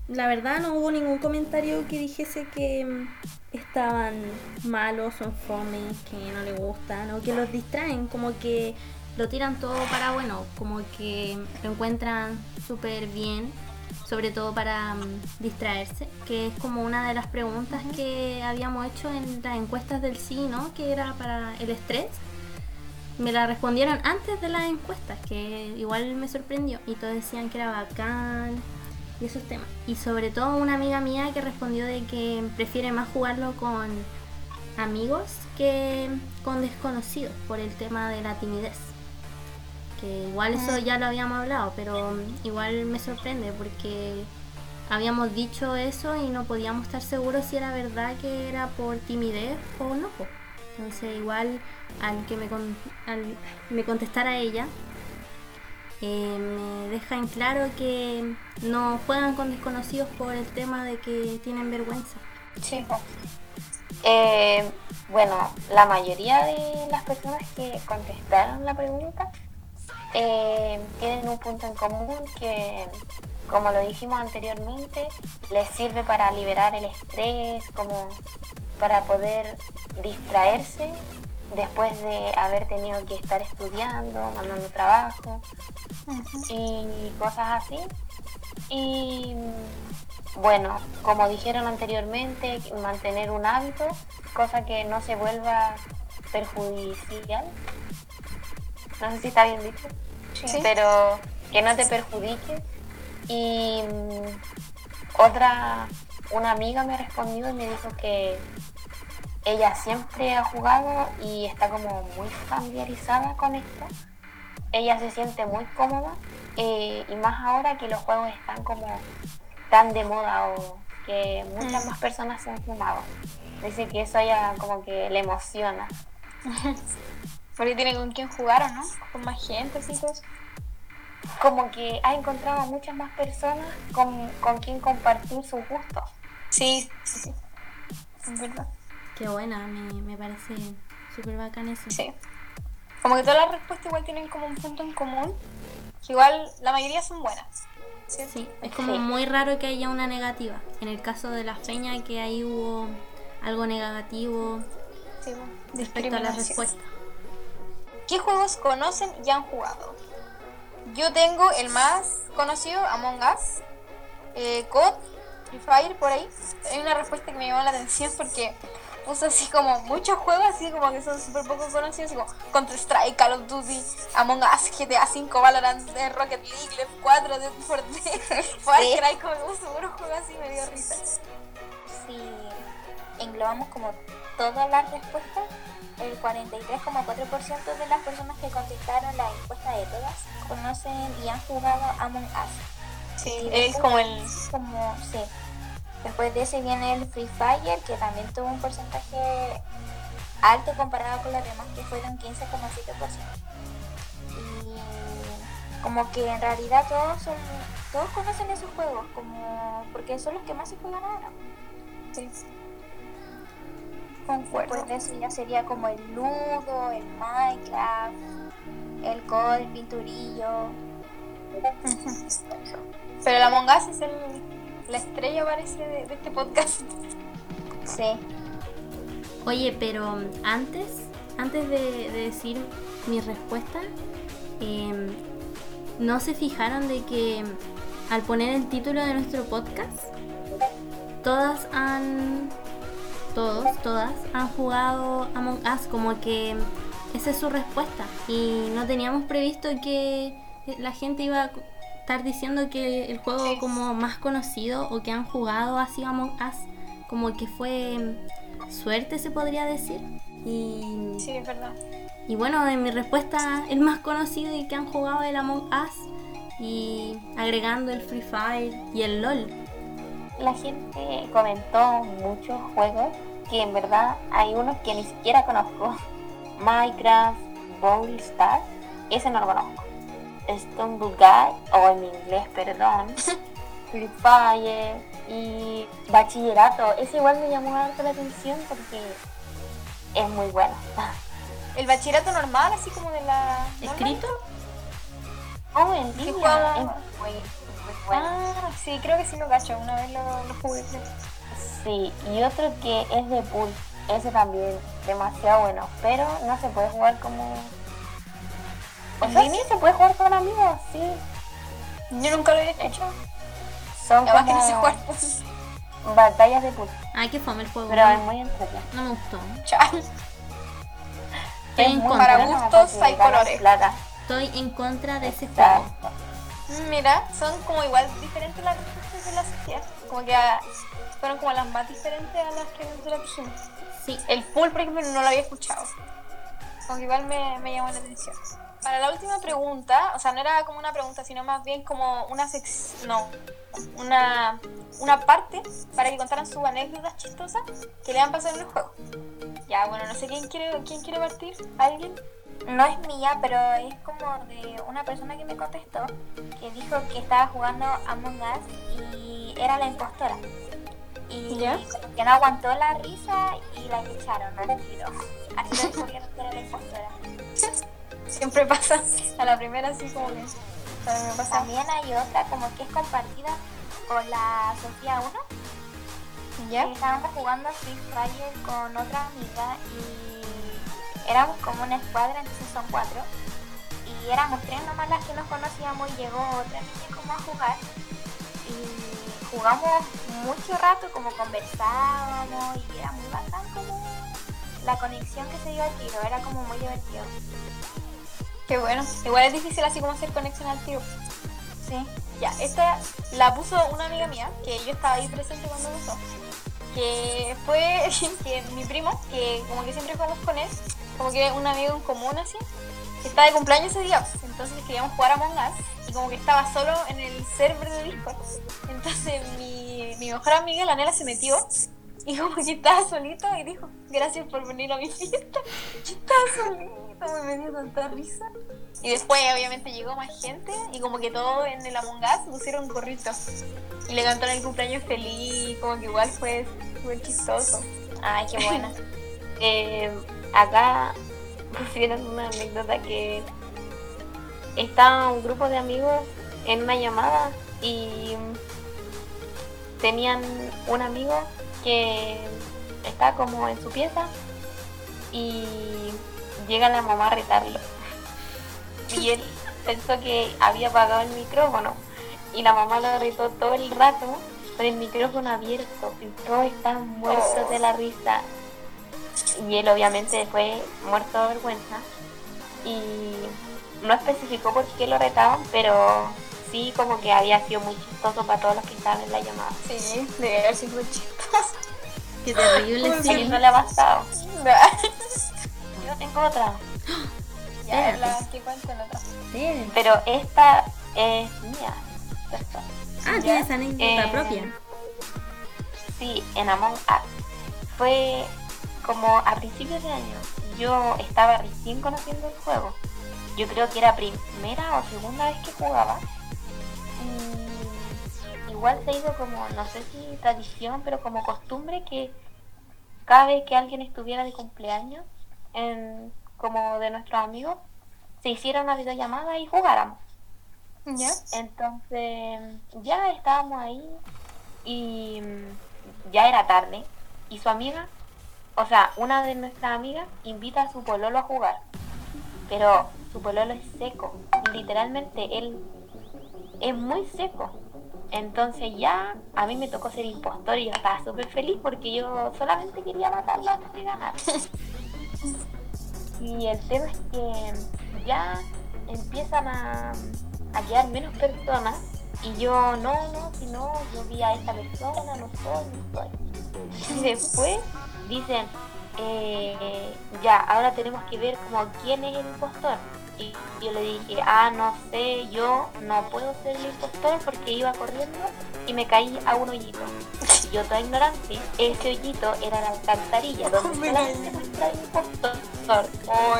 Speaker 1: la verdad, no hubo ningún comentario que dijese que mm, estaban malos o fomes, que no le gustan o que los distraen, como que lo tiran todo para bueno, como que lo encuentran súper bien, sobre todo para mm, distraerse, que es como una de las preguntas que habíamos hecho en las encuestas del sí, ¿no? Que era para el estrés me la respondieron antes de las encuestas, que igual me sorprendió. Y todos decían que era bacán y esos temas. Y sobre todo una amiga mía que respondió de que prefiere más jugarlo con amigos que con desconocidos por el tema de la timidez. Que igual eso ya lo habíamos hablado, pero mm, igual me sorprende porque habíamos dicho eso y no podíamos estar seguros si era verdad que era por timidez o no. Entonces igual al que me, con- al me contestara ella, eh, me deja en claro que no juegan con desconocidos por el tema de que tienen vergüenza.
Speaker 3: Sí.
Speaker 4: Eh, bueno, la mayoría de las personas que contestaron la pregunta eh, tienen un punto en común que, como lo dijimos anteriormente, les sirve para liberar el estrés, como para poder distraerse después de haber tenido que estar estudiando, mandando trabajo y cosas así. Y bueno, como dijeron anteriormente, mantener un hábito, cosa que no se vuelva perjudicial. No sé si está bien dicho,
Speaker 3: Sí.
Speaker 4: pero que no te perjudique. Y mm, otra, una amiga me respondió y me dijo que ella siempre ha jugado y está como muy familiarizada con esto. Ella se siente muy cómoda eh, y más ahora que los juegos están como tan de moda o que muchas más personas se han fumado. Dice que eso ella como que le emociona.
Speaker 3: Porque tiene con quién jugar, ¿o no? Con más gente, así cosas.
Speaker 4: Como que ha encontrado a muchas más personas con, con quien compartir sus gustos.
Speaker 3: Sí, sí, sí. Es verdad.
Speaker 1: Qué buena, me, me parece súper bacán eso.
Speaker 3: Sí. Como que todas las respuestas igual tienen como un punto en común. Que igual la mayoría son buenas. ¿sí?
Speaker 1: Sí, es como
Speaker 4: Sí.
Speaker 1: muy raro que haya una negativa. En el caso de la feña que ahí hubo algo negativo
Speaker 3: Sí, bueno,
Speaker 1: respecto a la respuesta.
Speaker 3: ¿Qué juegos conocen y han jugado? Yo tengo el más conocido, Among Us, eh, COD, Free Fire, por ahí. Hay una respuesta que me llamó la atención porque puso así como muchos juegos, así como que son súper poco conocidos, como Counter-Strike, Call of Duty, Among Us, GTA 5, Valorant, eh, Rocket League, Left 4, Dead for Dead, Far Cry, como que puso puros juegos así, me dio risa.
Speaker 5: Si englobamos como todas las respuestas, el 43,4% de las personas que contestaron la encuesta de todas conocen y han jugado Among Us.
Speaker 3: Sí,
Speaker 5: Y
Speaker 3: es
Speaker 5: después-
Speaker 3: como el.
Speaker 5: como, sí. Después de ese viene el Free Fire, que también tuvo un porcentaje alto comparado con los demás, que fue de un 15,7%. Y como que en realidad todos son, todos conocen esos juegos, como porque son los que más se juegan ahora.
Speaker 3: Sí.
Speaker 5: Después de eso ya sería como el Ludo, el Minecraft, el COD, el Pinturillo.
Speaker 3: Pero el Among Us es el, la estrella, parece, de, de este podcast.
Speaker 5: Sí.
Speaker 1: Oye, pero um, antes, antes de, de decir mi respuesta, em, ¿no se fijaron de que al poner el título de nuestro podcast, todas han, todos, todas han jugado Among Us como que esa es su respuesta. Y no teníamos previsto que la gente iba a estar diciendo que el juego como más conocido o que han jugado así Among Us como que fue suerte se podría decir. Y,
Speaker 3: Sí, es verdad.
Speaker 1: y bueno en mi respuesta el más conocido y que han jugado el Among Us y agregando el Free Fire y el LOL.
Speaker 4: La gente comentó muchos juegos que en verdad hay unos que ni siquiera conozco. Minecraft, Brawl Stars, ese no lo conozco. Stumble Guy, o en inglés, perdón. Free Fire y Bachillerato. Ese igual me llamó harto la atención porque es muy bueno.
Speaker 3: El bachillerato normal, así como de la.
Speaker 1: escrito
Speaker 4: Oh, en
Speaker 3: ¿Qué
Speaker 4: línea.
Speaker 3: juego?
Speaker 4: Es muy, muy bueno.
Speaker 3: Ah, sí, creo que sí lo cacho. Una vez lo, lo jugué.
Speaker 4: Sí, y otro que es de pool. Ese también, demasiado bueno. Pero no se puede jugar como. O
Speaker 3: ¿En
Speaker 4: sea, sí se puede jugar con amigos, sí.
Speaker 3: Yo nunca lo había escuchado.
Speaker 4: Son
Speaker 3: Además que no sé jugar. pues.
Speaker 4: batallas de pool.
Speaker 1: ay que fome el juego
Speaker 4: Pero es
Speaker 1: no,
Speaker 4: muy entretenido.
Speaker 1: no me gustó
Speaker 3: Chao.
Speaker 1: Estoy en
Speaker 4: muy
Speaker 1: contra.
Speaker 3: Para gustos hay colores.
Speaker 4: plata.
Speaker 1: estoy en contra de ese juego
Speaker 4: Exacto.
Speaker 3: Mira, son como igual diferentes las respuestas de la sociedad. Como que fueron como las más diferentes a las que nosotros dijimos.
Speaker 1: sí
Speaker 3: El pool, por ejemplo, no lo había escuchado. Como que igual me, me llamó la atención. Para la última pregunta, o sea, no era como una pregunta, sino más bien como una sección, no, una, una parte para que contaran sus anécdotas chistosas que le han pasado en el juego. Ya, bueno, no sé quién quiere, quién quiere partir. ¿Alguien?
Speaker 5: No es mía, pero es como de una persona que me contestó que dijo que estaba jugando Among Us y era la impostora. Y
Speaker 3: ¿Ya?
Speaker 5: que no aguantó la risa y la echaron al tiro. Así lo era la impostora.
Speaker 3: Siempre pasa a la primera, así como que. Pasa.
Speaker 5: También hay otra como que es compartida con la Sofía 1.
Speaker 3: ¿Ya?
Speaker 5: que estábamos jugando Free Fire con otra amiga y éramos como una escuadra, entonces son cuatro. Y éramos tres nomás las que nos conocíamos y llegó otra niña como a jugar. Jugamos mucho rato, como conversábamos y era muy bacán como la conexión que se dio al tiro, era como muy divertido.
Speaker 3: Qué bueno. Igual es difícil así como hacer conexión al tiro.
Speaker 5: Sí.
Speaker 3: Ya, esta la puso una amiga mía, que yo estaba ahí presente cuando pasó. Que fue que mi primo, que como que siempre jugamos con él, como que un amigo en común así, que estaba de cumpleaños ese día. Entonces queríamos jugar a Among Us y como que estaba solo en el server de Discord. Entonces mi, mi mejor amiga, la Nela, se metió y como que estaba solito y dijo, gracias por venir a mi fiesta. Estaba solito, me dio tanta risa. Y después obviamente llegó más gente y como que todo en el Among Us pusieron gorritos. Y le cantaron el cumpleaños feliz, como que igual fue, fue chistoso.
Speaker 5: Ay, qué buena.
Speaker 4: Eh, acá pusieron una anécdota que estaba un grupo de amigos en una llamada y tenían un amigo que está como en su pieza y llega la mamá a retarlo. Y él pensó que había apagado el micrófono y la mamá lo retó todo el rato con el micrófono abierto y todos estaban muertos de la risa. Y él obviamente fue muerto de vergüenza y no especificó por qué lo retaban, pero sí como que había sido muy chistoso para todos los que estaban en la llamada.
Speaker 3: Sí, debe haber sido muy chistoso.
Speaker 1: qué terrible
Speaker 4: ¿A
Speaker 1: sí
Speaker 4: no le ha bastado?
Speaker 3: ya,
Speaker 4: Yo tengo otra,
Speaker 3: la que cuento en otra.
Speaker 1: Sí.
Speaker 4: pero esta es mía. ¿cierto?
Speaker 1: Ah,
Speaker 3: ¿Ya?
Speaker 1: tienes anécdota
Speaker 4: Eh,
Speaker 1: propia.
Speaker 4: Sí, en Among Us. Fue como a principios de año. Yo estaba recién conociendo el juego. Yo creo que era primera o segunda vez que jugaba. Y igual se ha ido como, no sé si tradición, pero como costumbre que cada vez que alguien estuviera de cumpleaños, en, como de nuestros amigos, se hiciera una videollamada y jugáramos.
Speaker 3: ¿Ya?
Speaker 4: Entonces ya estábamos ahí y ya era tarde y su amiga, o sea, una de nuestras amigas invita a su pololo a jugar, pero su pololo es seco, literalmente él es muy seco. Entonces ya a mí me tocó ser impostor y yo estaba súper feliz porque yo solamente quería matarlo antes de ganar. Y el tema es que ya empiezan a, quedar menos personas y yo, no, no, si no, yo vi a esta persona, no soy, no soy. Y después dicen, eh, ya, ahora tenemos que ver como quién es el impostor. Y yo le dije, ah, no sé, yo no puedo ser el impostor porque iba corriendo y me caí a un hoyito. Y yo toda ignorante, ese hoyito era la alcantarilla donde
Speaker 3: Me
Speaker 4: solamente el impostor.
Speaker 3: Oh,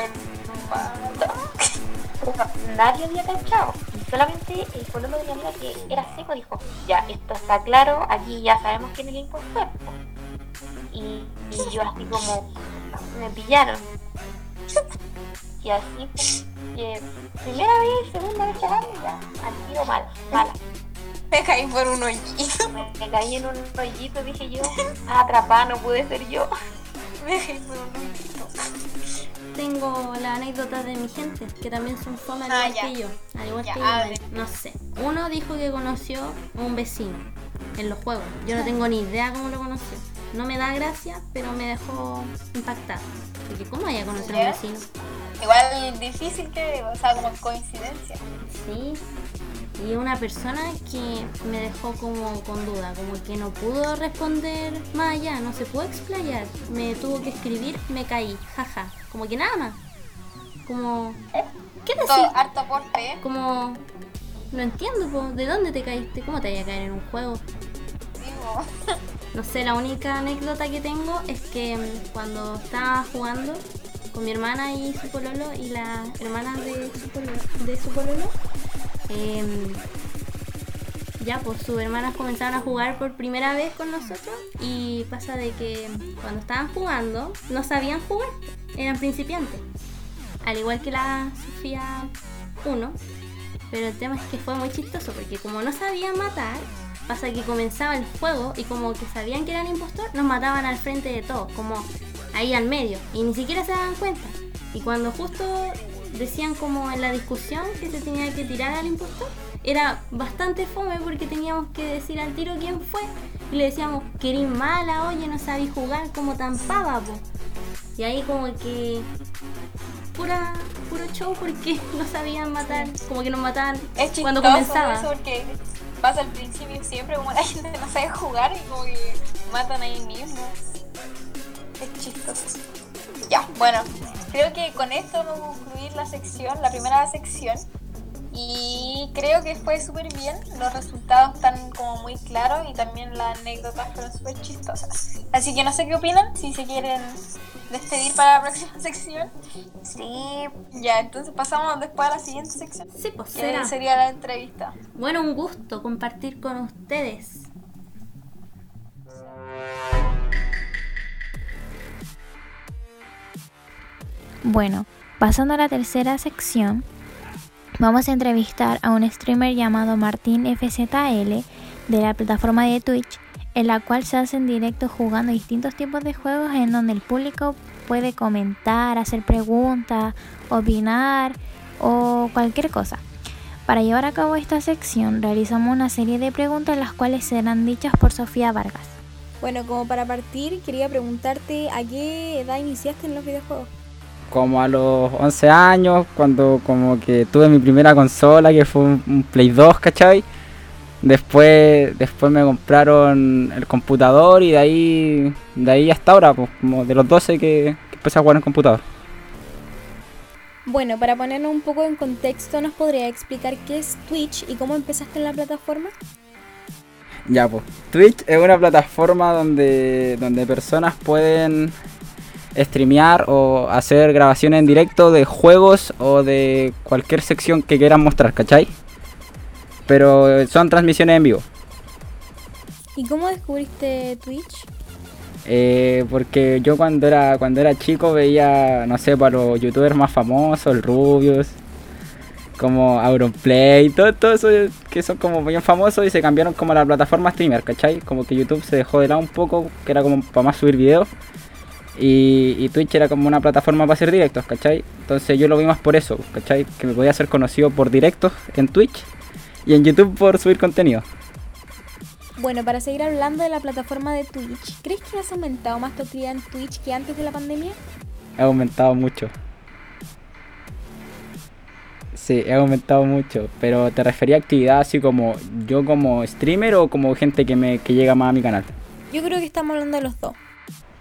Speaker 4: nadie había cachado. Y solamente el pololo de mi amiga que era seco dijo, ya, esto está claro, aquí ya sabemos quién es el impostor. Y, y yo así como, me pillaron. Y así, que primera vez, segunda vez que al tiro mala, mala.
Speaker 3: Me caí por un hoyito.
Speaker 4: Me, me caí en un rollito, dije yo, ah, atrapada, no pude ser yo.
Speaker 3: Me caí por un hoyito.
Speaker 1: Tengo la anécdota de mi gente, que también son fome al
Speaker 3: Ah,
Speaker 1: igual
Speaker 3: ya.
Speaker 1: que yo. Al igual
Speaker 3: Ya,
Speaker 1: que yo,
Speaker 3: abre.
Speaker 1: no sé. Uno dijo que conoció a un vecino en los juegos. Yo no tengo ni idea cómo lo conoció. No me da gracia, pero me dejó impactada. Porque ¿cómo haya conocido a un vecino?
Speaker 3: Igual difícil que, o sea, como coincidencia.
Speaker 1: Sí. Y una persona que me dejó como con duda, como que no pudo responder más allá, no se pudo explayar. Me tuvo que escribir, me caí, jaja. Como que nada más. Como... ¿Qué decir?
Speaker 3: Todo, harto aporte, ¿eh?
Speaker 1: Como... No entiendo, po, ¿de dónde te caíste? ¿Cómo te vaya a caer en un juego?
Speaker 3: Digo.
Speaker 1: No sé, la única anécdota que tengo es que mm, cuando estaba jugando con mi hermana y su pololo y la hermana de su pololo, em, ya pues sus hermanas comenzaron a jugar por primera vez con nosotros y pasa de que cuando estaban jugando no sabían jugar, eran principiantes, al igual que la Sofía 1, pero el tema es que fue muy chistoso porque como no sabían matar, pasa que comenzaba el juego y como que sabían que eran impostor, nos mataban al frente de todos, como ahí al medio, y ni siquiera se daban cuenta. Y cuando justo decían como en la discusión que se tenía que tirar al impostor, era bastante fome porque teníamos que decir al tiro quién fue. Y le decíamos, querís mala, oye, no sabéis jugar como tan pava, po". Y ahí como que pura, puro show porque no sabían matar, como que nos mataban
Speaker 3: Es
Speaker 1: cuando comenzaba.
Speaker 3: eso porque pasa al principio siempre como la gente no sabe jugar y como que matan ahí mismo. Es chistoso. Ya, bueno, creo que con esto vamos a concluir la sección, la primera sección. Y creo que fue súper bien, los resultados están como muy claros y también las anécdotas fueron súper chistosas. Así que no sé qué opinan, si se quieren despedir para la próxima sección.
Speaker 5: Sí,
Speaker 3: Ya, entonces pasamos después a la siguiente sección.
Speaker 1: Sí, pues
Speaker 3: Que
Speaker 1: será.
Speaker 3: sería la entrevista.
Speaker 1: Bueno, un gusto compartir con ustedes.
Speaker 2: Bueno, pasando a la tercera sección, vamos a entrevistar a un streamer llamado Martín FZL de la plataforma de Twitch, en la cual se hacen directos jugando distintos tipos de juegos en donde el público puede comentar, hacer preguntas, opinar o cualquier cosa. Para llevar a cabo esta sección realizamos una serie de preguntas las cuales serán dichas por Sofía Vargas. Bueno, como para partir, quería preguntarte a qué edad iniciaste en los videojuegos.
Speaker 6: como a los 11 años, cuando como que tuve mi primera consola, que fue un, un Play 2, ¿cachai? Después, después me compraron el computador y de ahí, de ahí hasta ahora, pues, como de los 12 que, que empecé a jugar en computador.
Speaker 2: Bueno, para ponernos un poco en contexto, ¿nos podría explicar qué es Twitch y cómo empezaste en la plataforma?
Speaker 6: Ya, pues. Twitch es una plataforma donde, donde personas pueden streamear o hacer grabaciones en directo de juegos o de cualquier sección que quieran mostrar, ¿cachai? Pero son transmisiones en vivo.
Speaker 2: ¿Y cómo descubriste Twitch?
Speaker 6: Eh, porque yo cuando era cuando era chico veía, no sé, para los youtubers más famosos, el Rubius, como Auronplay, todo, todo eso que son como bien famosos y se cambiaron como a la plataforma streamer, ¿cachai? Como que YouTube se dejó de lado un poco, que era como para más subir videos. Y, y Twitch era como una plataforma para hacer directos, ¿cachai? Entonces yo lo vi más por eso, ¿cachai? Que me podía ser conocido por directos en Twitch y en YouTube por subir contenido.
Speaker 2: Bueno, para seguir hablando de la plataforma de Twitch, ¿crees que has aumentado más tu actividad en Twitch que antes de la pandemia?
Speaker 6: He aumentado mucho. Sí, he aumentado mucho, pero te refería a actividad así como yo como streamer o como gente que me que llega más a mi canal.
Speaker 2: Yo creo que estamos hablando de los dos.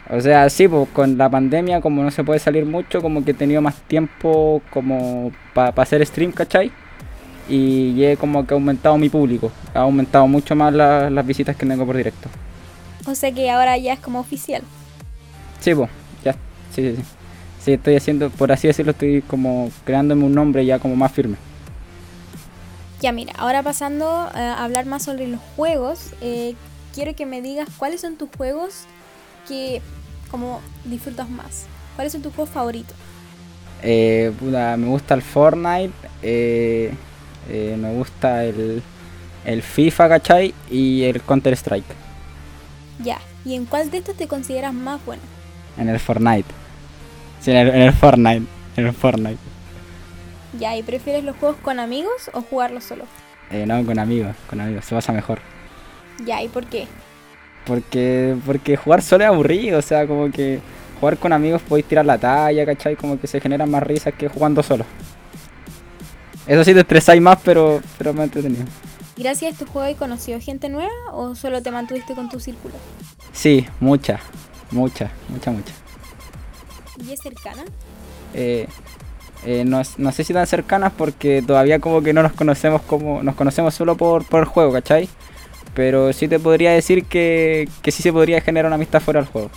Speaker 6: O sea, sí, pues con la pandemia como no se puede salir mucho, como que he tenido más tiempo como para hacer stream, ¿cachai? Y he como que aumentado mi público, ha aumentado mucho más la- las visitas que tengo por directo.
Speaker 2: O sea que ahora ya es como oficial.
Speaker 6: Sí, pues, ya, sí, sí, sí. Sí, estoy haciendo, por así decirlo, estoy como creándome un nombre ya como más firme.
Speaker 2: Ya mira, ahora pasando eh, a hablar más sobre los juegos, eh, quiero que me digas cuáles son tus juegos que como disfrutas más. ¿Cuáles son tus juegos favoritos?
Speaker 6: Eh, puta, me gusta el Fortnite, eh, eh, me gusta el, el FIFA, ¿cachai? Y el Counter Strike.
Speaker 2: Ya, ¿y en cuál de estos te consideras más bueno?
Speaker 6: En el Fortnite. Sí, en el, en el Fortnite. En el Fortnite.
Speaker 2: Ya, ¿y prefieres los juegos con amigos o jugarlos solo?
Speaker 6: Eh, no, con amigos, con amigos, se pasa mejor.
Speaker 2: Ya, ¿y por qué?
Speaker 6: Porque, porque jugar solo es aburrido, o sea, como que jugar con amigos podéis tirar la talla, ¿cachai? Como que se generan más risas que jugando solo. Eso sí te estresáis más, pero, pero más entretenido.
Speaker 2: ¿Gracias a este juego has conocido gente nueva o solo te mantuviste con tu círculo?
Speaker 6: Sí, mucha, mucha, mucha, mucha.
Speaker 2: ¿Y es cercana?
Speaker 6: Eh, eh, no, no sé si tan cercanas porque todavía como que no nos conocemos como nos conocemos solo por, por el juego, ¿cachai? Pero sí te podría decir que, que sí se podría generar una amistad fuera del juego.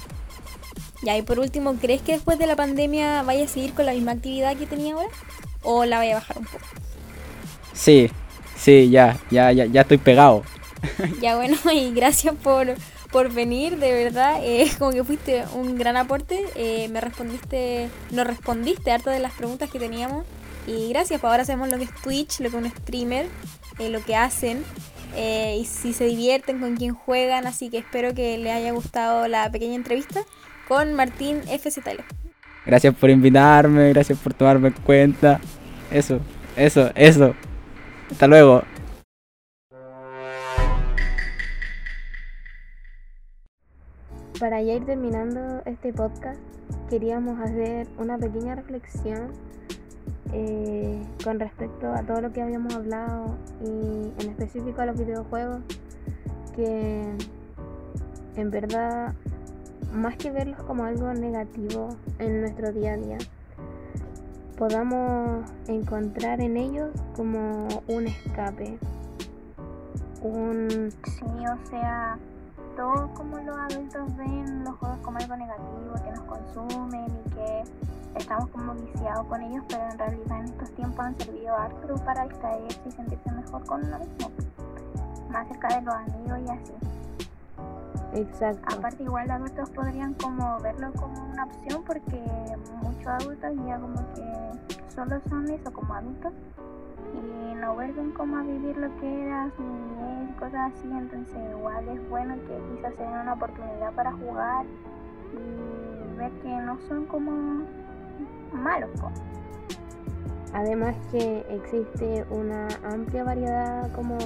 Speaker 2: Ya, y por último, ¿crees que después de la pandemia vaya a seguir con la misma actividad que tenía ahora? ¿O la vaya a bajar un poco?
Speaker 6: Sí, sí, ya, ya, ya, ya estoy pegado.
Speaker 2: Ya bueno, y gracias por, por venir, de verdad. eh, como que fuiste un gran aporte. eh, me respondiste, nos respondiste harto de las preguntas que teníamos. Y gracias, pues ahora sabemos lo que es Twitch, lo que es un streamer, eh, lo que hacen. eh, y si se divierten con quién juegan. Así que espero que les haya gustado la pequeña entrevista con Martín FZL.
Speaker 6: Gracias por invitarme, gracias por tomarme en cuenta. Eso, eso, eso. Hasta luego.
Speaker 2: Para ya ir terminando este podcast, queríamos hacer una pequeña reflexión eh, con respecto a todo lo que habíamos hablado y en específico a los videojuegos, que en verdad, más que verlos como algo negativo en nuestro día a día, podamos encontrar en ellos como un escape, un
Speaker 5: Sí, o sea, todo como los adultos ven los juegos como algo negativo, que nos consumen y que estamos como viciados con ellos, pero en realidad en estos tiempos han servido harto para distraerse y sentirse mejor con uno mismo, más cerca de los amigos y así.
Speaker 2: Exacto.
Speaker 5: Aparte igual los adultos podrían como verlo como una opción porque muchos adultos ya como que solo son eso como adultos y no vuelven como a vivir lo que era su niñez y cosas así, entonces igual es bueno que quizás se den una oportunidad para jugar y ver que no son como malos. po.
Speaker 2: Además que existe una amplia variedad como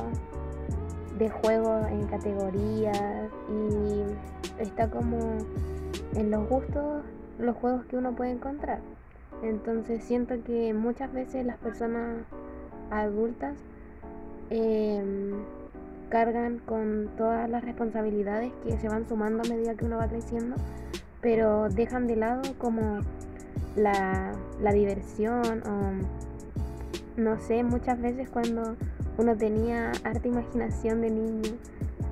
Speaker 2: de juegos en categorías y está como en los gustos los juegos que uno puede encontrar. Entonces siento que muchas veces las personas adultas em, cargan con todas las responsabilidades que se van sumando a medida que uno va creciendo, pero dejan de lado como la, la diversión o no sé, muchas veces cuando uno tenía harta imaginación de niño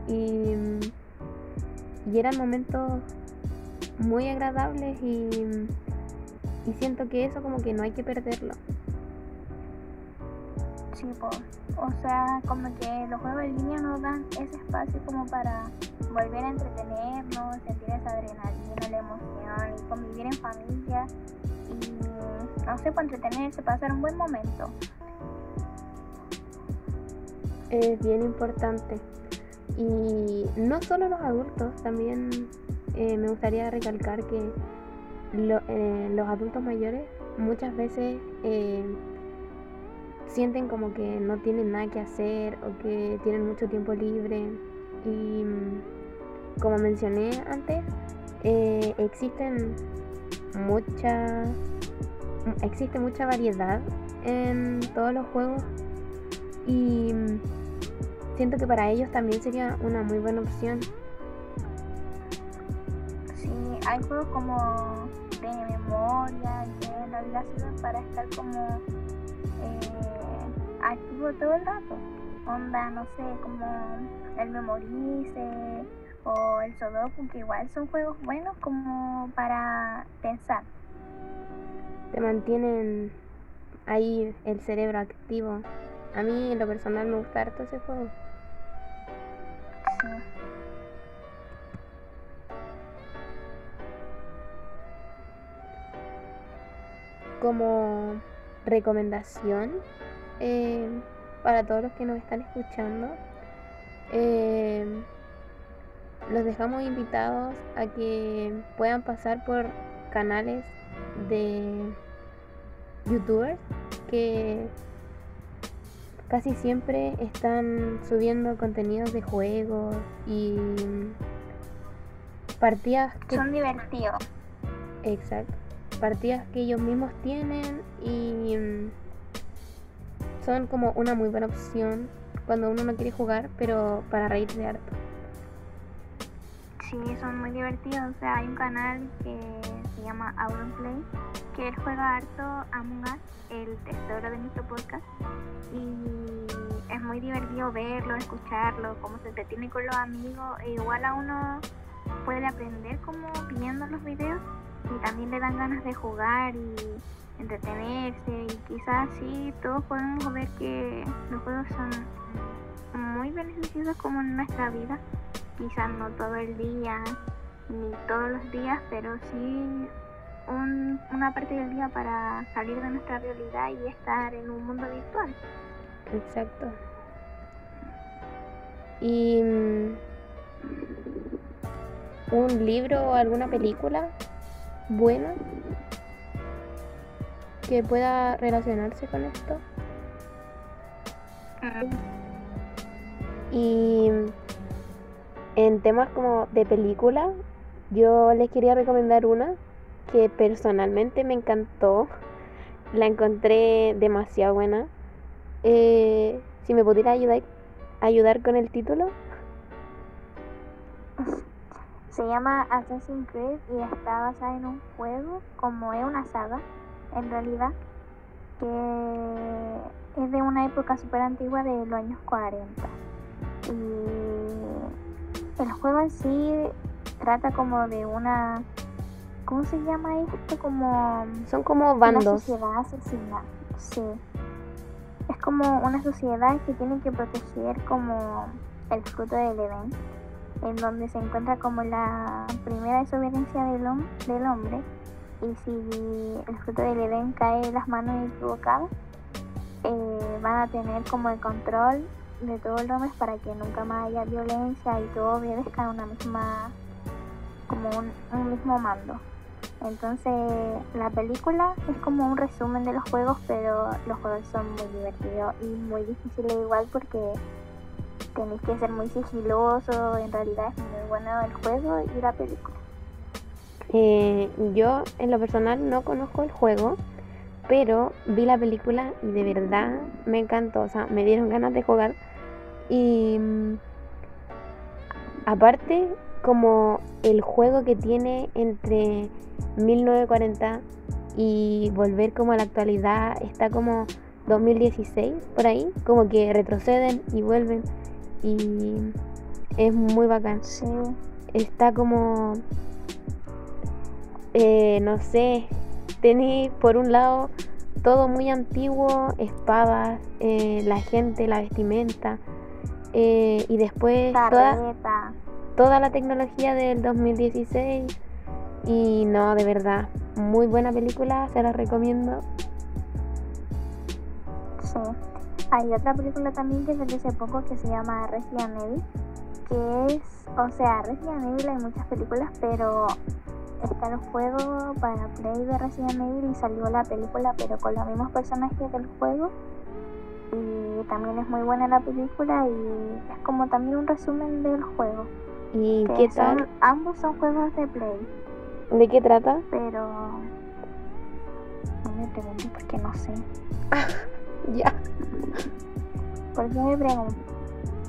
Speaker 7: y, y eran momentos muy agradables y, y siento que eso como que no hay que perderlo.
Speaker 5: Sí, po. o sea, como que los juegos en línea nos dan ese espacio como para volver a entretenernos, sentir esa adrenalina, la emoción y convivir en familia y no sé, para entretenerse, pasar un buen momento.
Speaker 7: Es bien importante. Y no solo los adultos, también eh, me gustaría recalcar que eh, los adultos mayores muchas veces eh, sienten como que no tienen nada que hacer o que tienen mucho tiempo libre. Y mm, como mencioné antes, existen mucha, existe mucha variedad en todos los juegos y mm, siento que para ellos también sería una muy buena opción.
Speaker 5: Sí, hay juegos como de memoria que realidad sirven para estar como eh, activo todo el rato. Onda, no sé, como el Memorice o el Sudoku, que igual son juegos buenos como para pensar.
Speaker 7: Te mantienen ahí el cerebro activo. A mí en lo personal me gusta harto ese juego. Como recomendación eh, para todos los que nos están escuchando, eh, los dejamos invitados a que puedan pasar por canales de youtubers que casi siempre están subiendo contenidos de juegos y partidas que
Speaker 5: Son divertidos.
Speaker 7: Exacto. Partidas que ellos mismos tienen y mm, son como una muy buena opción cuando uno no quiere jugar, pero para reírse harto.
Speaker 5: Sí, son muy divertidos. O sea, hay un canal que llama Auronplay, que él juega harto Among Us, el tesoro de nuestro podcast. Y es muy divertido verlo, escucharlo, cómo se entretiene con los amigos. E igual a uno puede aprender como viendo los videos y también le dan ganas de jugar y entretenerse y quizás sí todos podemos ver que los juegos son muy beneficiosos como en nuestra vida quizás no todo el día ni todos los días, pero sí un- una parte del día para salir de nuestra realidad y estar en un mundo virtual.
Speaker 7: Exacto. Y mm, un libro o alguna película buena que pueda relacionarse con esto. Y en temas como de película, yo les quería recomendar una que personalmente me encantó. La encontré demasiado buena. Eh, si me pudiera ayudar, ayudar con el título.
Speaker 5: Se llama Assassin's Creed y está basada en un juego, como es una saga, en realidad, que es de una época súper antigua de los años 40. Y el juego en sí trata como de una... ¿Cómo se llama esto? Como...
Speaker 7: Son como
Speaker 5: Una
Speaker 7: bandos.
Speaker 5: sociedad asesina, sí. Es como una sociedad que tiene que proteger como el fruto del Edén, en donde se encuentra como la primera desobediencia del, hom- del hombre. Y si el fruto del Edén cae en las manos equivocadas, eh, van a tener como el control de todos los hombres para que nunca más haya violencia y todos obedezcan una misma, como un, mismo mando. Entonces, la película es como un resumen de los juegos, pero los juegos son muy divertidos y muy difíciles igual porque tenéis que ser muy sigiloso. En realidad es muy bueno el juego y la película.
Speaker 7: Eh, yo en lo personal no conozco el juego, pero vi la película y de verdad me encantó. O sea, me dieron ganas de jugar. Y mm, aparte, como el juego que tiene entre 1940 y volver como a la actualidad, está como 2016 por ahí, como que retroceden y vuelven. Y Es muy bacán.
Speaker 5: Sí.
Speaker 7: Está como. eh, no sé. Tenéis por un lado todo muy antiguo, espadas, eh, la gente, la vestimenta. eh, y después toda. Toda la tecnología del 2016. Y no, de verdad, muy buena película, se la recomiendo.
Speaker 5: Sí. Hay otra película también que salió hace poco que se llama Resident Evil. Que es, o sea, Resident Evil hay muchas películas, pero está el juego para Play de Resident Evil y salió la película, pero con los mismos personajes del juego. Y también es muy buena la película y es como también un resumen del juego.
Speaker 7: ¿Y qué
Speaker 5: son-
Speaker 7: tal?
Speaker 5: ambos son juegos de Play,
Speaker 7: ¿De qué trata?
Speaker 5: pero no me preguntes porque no sé.
Speaker 7: Ya.
Speaker 5: ¿Por qué me preguntas?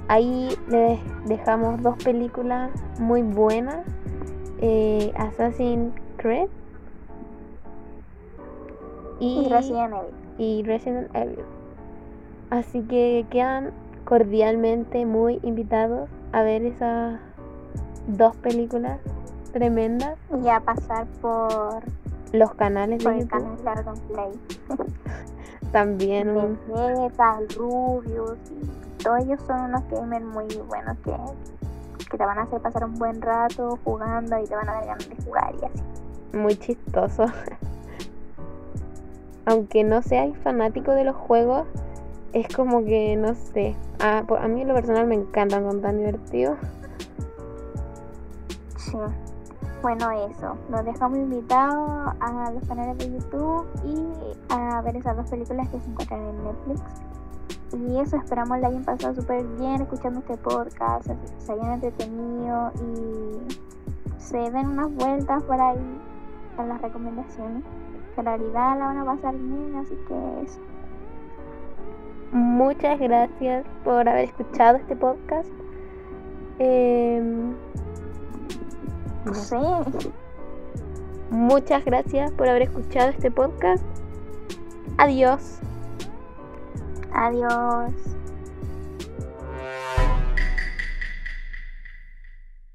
Speaker 7: Ahí les dejamos dos películas muy buenas. eh, Assassin's Creed y,
Speaker 5: Y Resident Evil.
Speaker 7: y Resident Evil. Así que quedan cordialmente muy invitados a ver esas dos películas tremendas.
Speaker 5: Y a pasar por,
Speaker 7: Los canales
Speaker 5: por
Speaker 7: de
Speaker 5: el
Speaker 7: YouTube
Speaker 5: canal Largo Play.
Speaker 7: también. un-
Speaker 5: Vegeta, Rubius y todos ellos son unos gamers muy buenos que, que te van a hacer pasar un buen rato jugando y te van a dar ganas de jugar y así.
Speaker 7: muy chistoso. Aunque no seáis fanático de los juegos, es como que, no sé, a, po- a mí en lo personal me encantan, son tan divertidos.
Speaker 5: Bueno, eso. Los dejamos invitados a los canales de YouTube y a ver esas dos películas que se encuentran en Netflix. Y eso, esperamos la hayan pasado súper bien escuchando este podcast, se- se hayan entretenido y se den unas vueltas por ahí con las recomendaciones. Que en realidad la van a pasar bien, así que eso.
Speaker 7: Muchas gracias por haber escuchado este podcast. Em,
Speaker 5: No sé.
Speaker 7: muchas gracias por haber escuchado este podcast. Adiós.
Speaker 5: Adiós.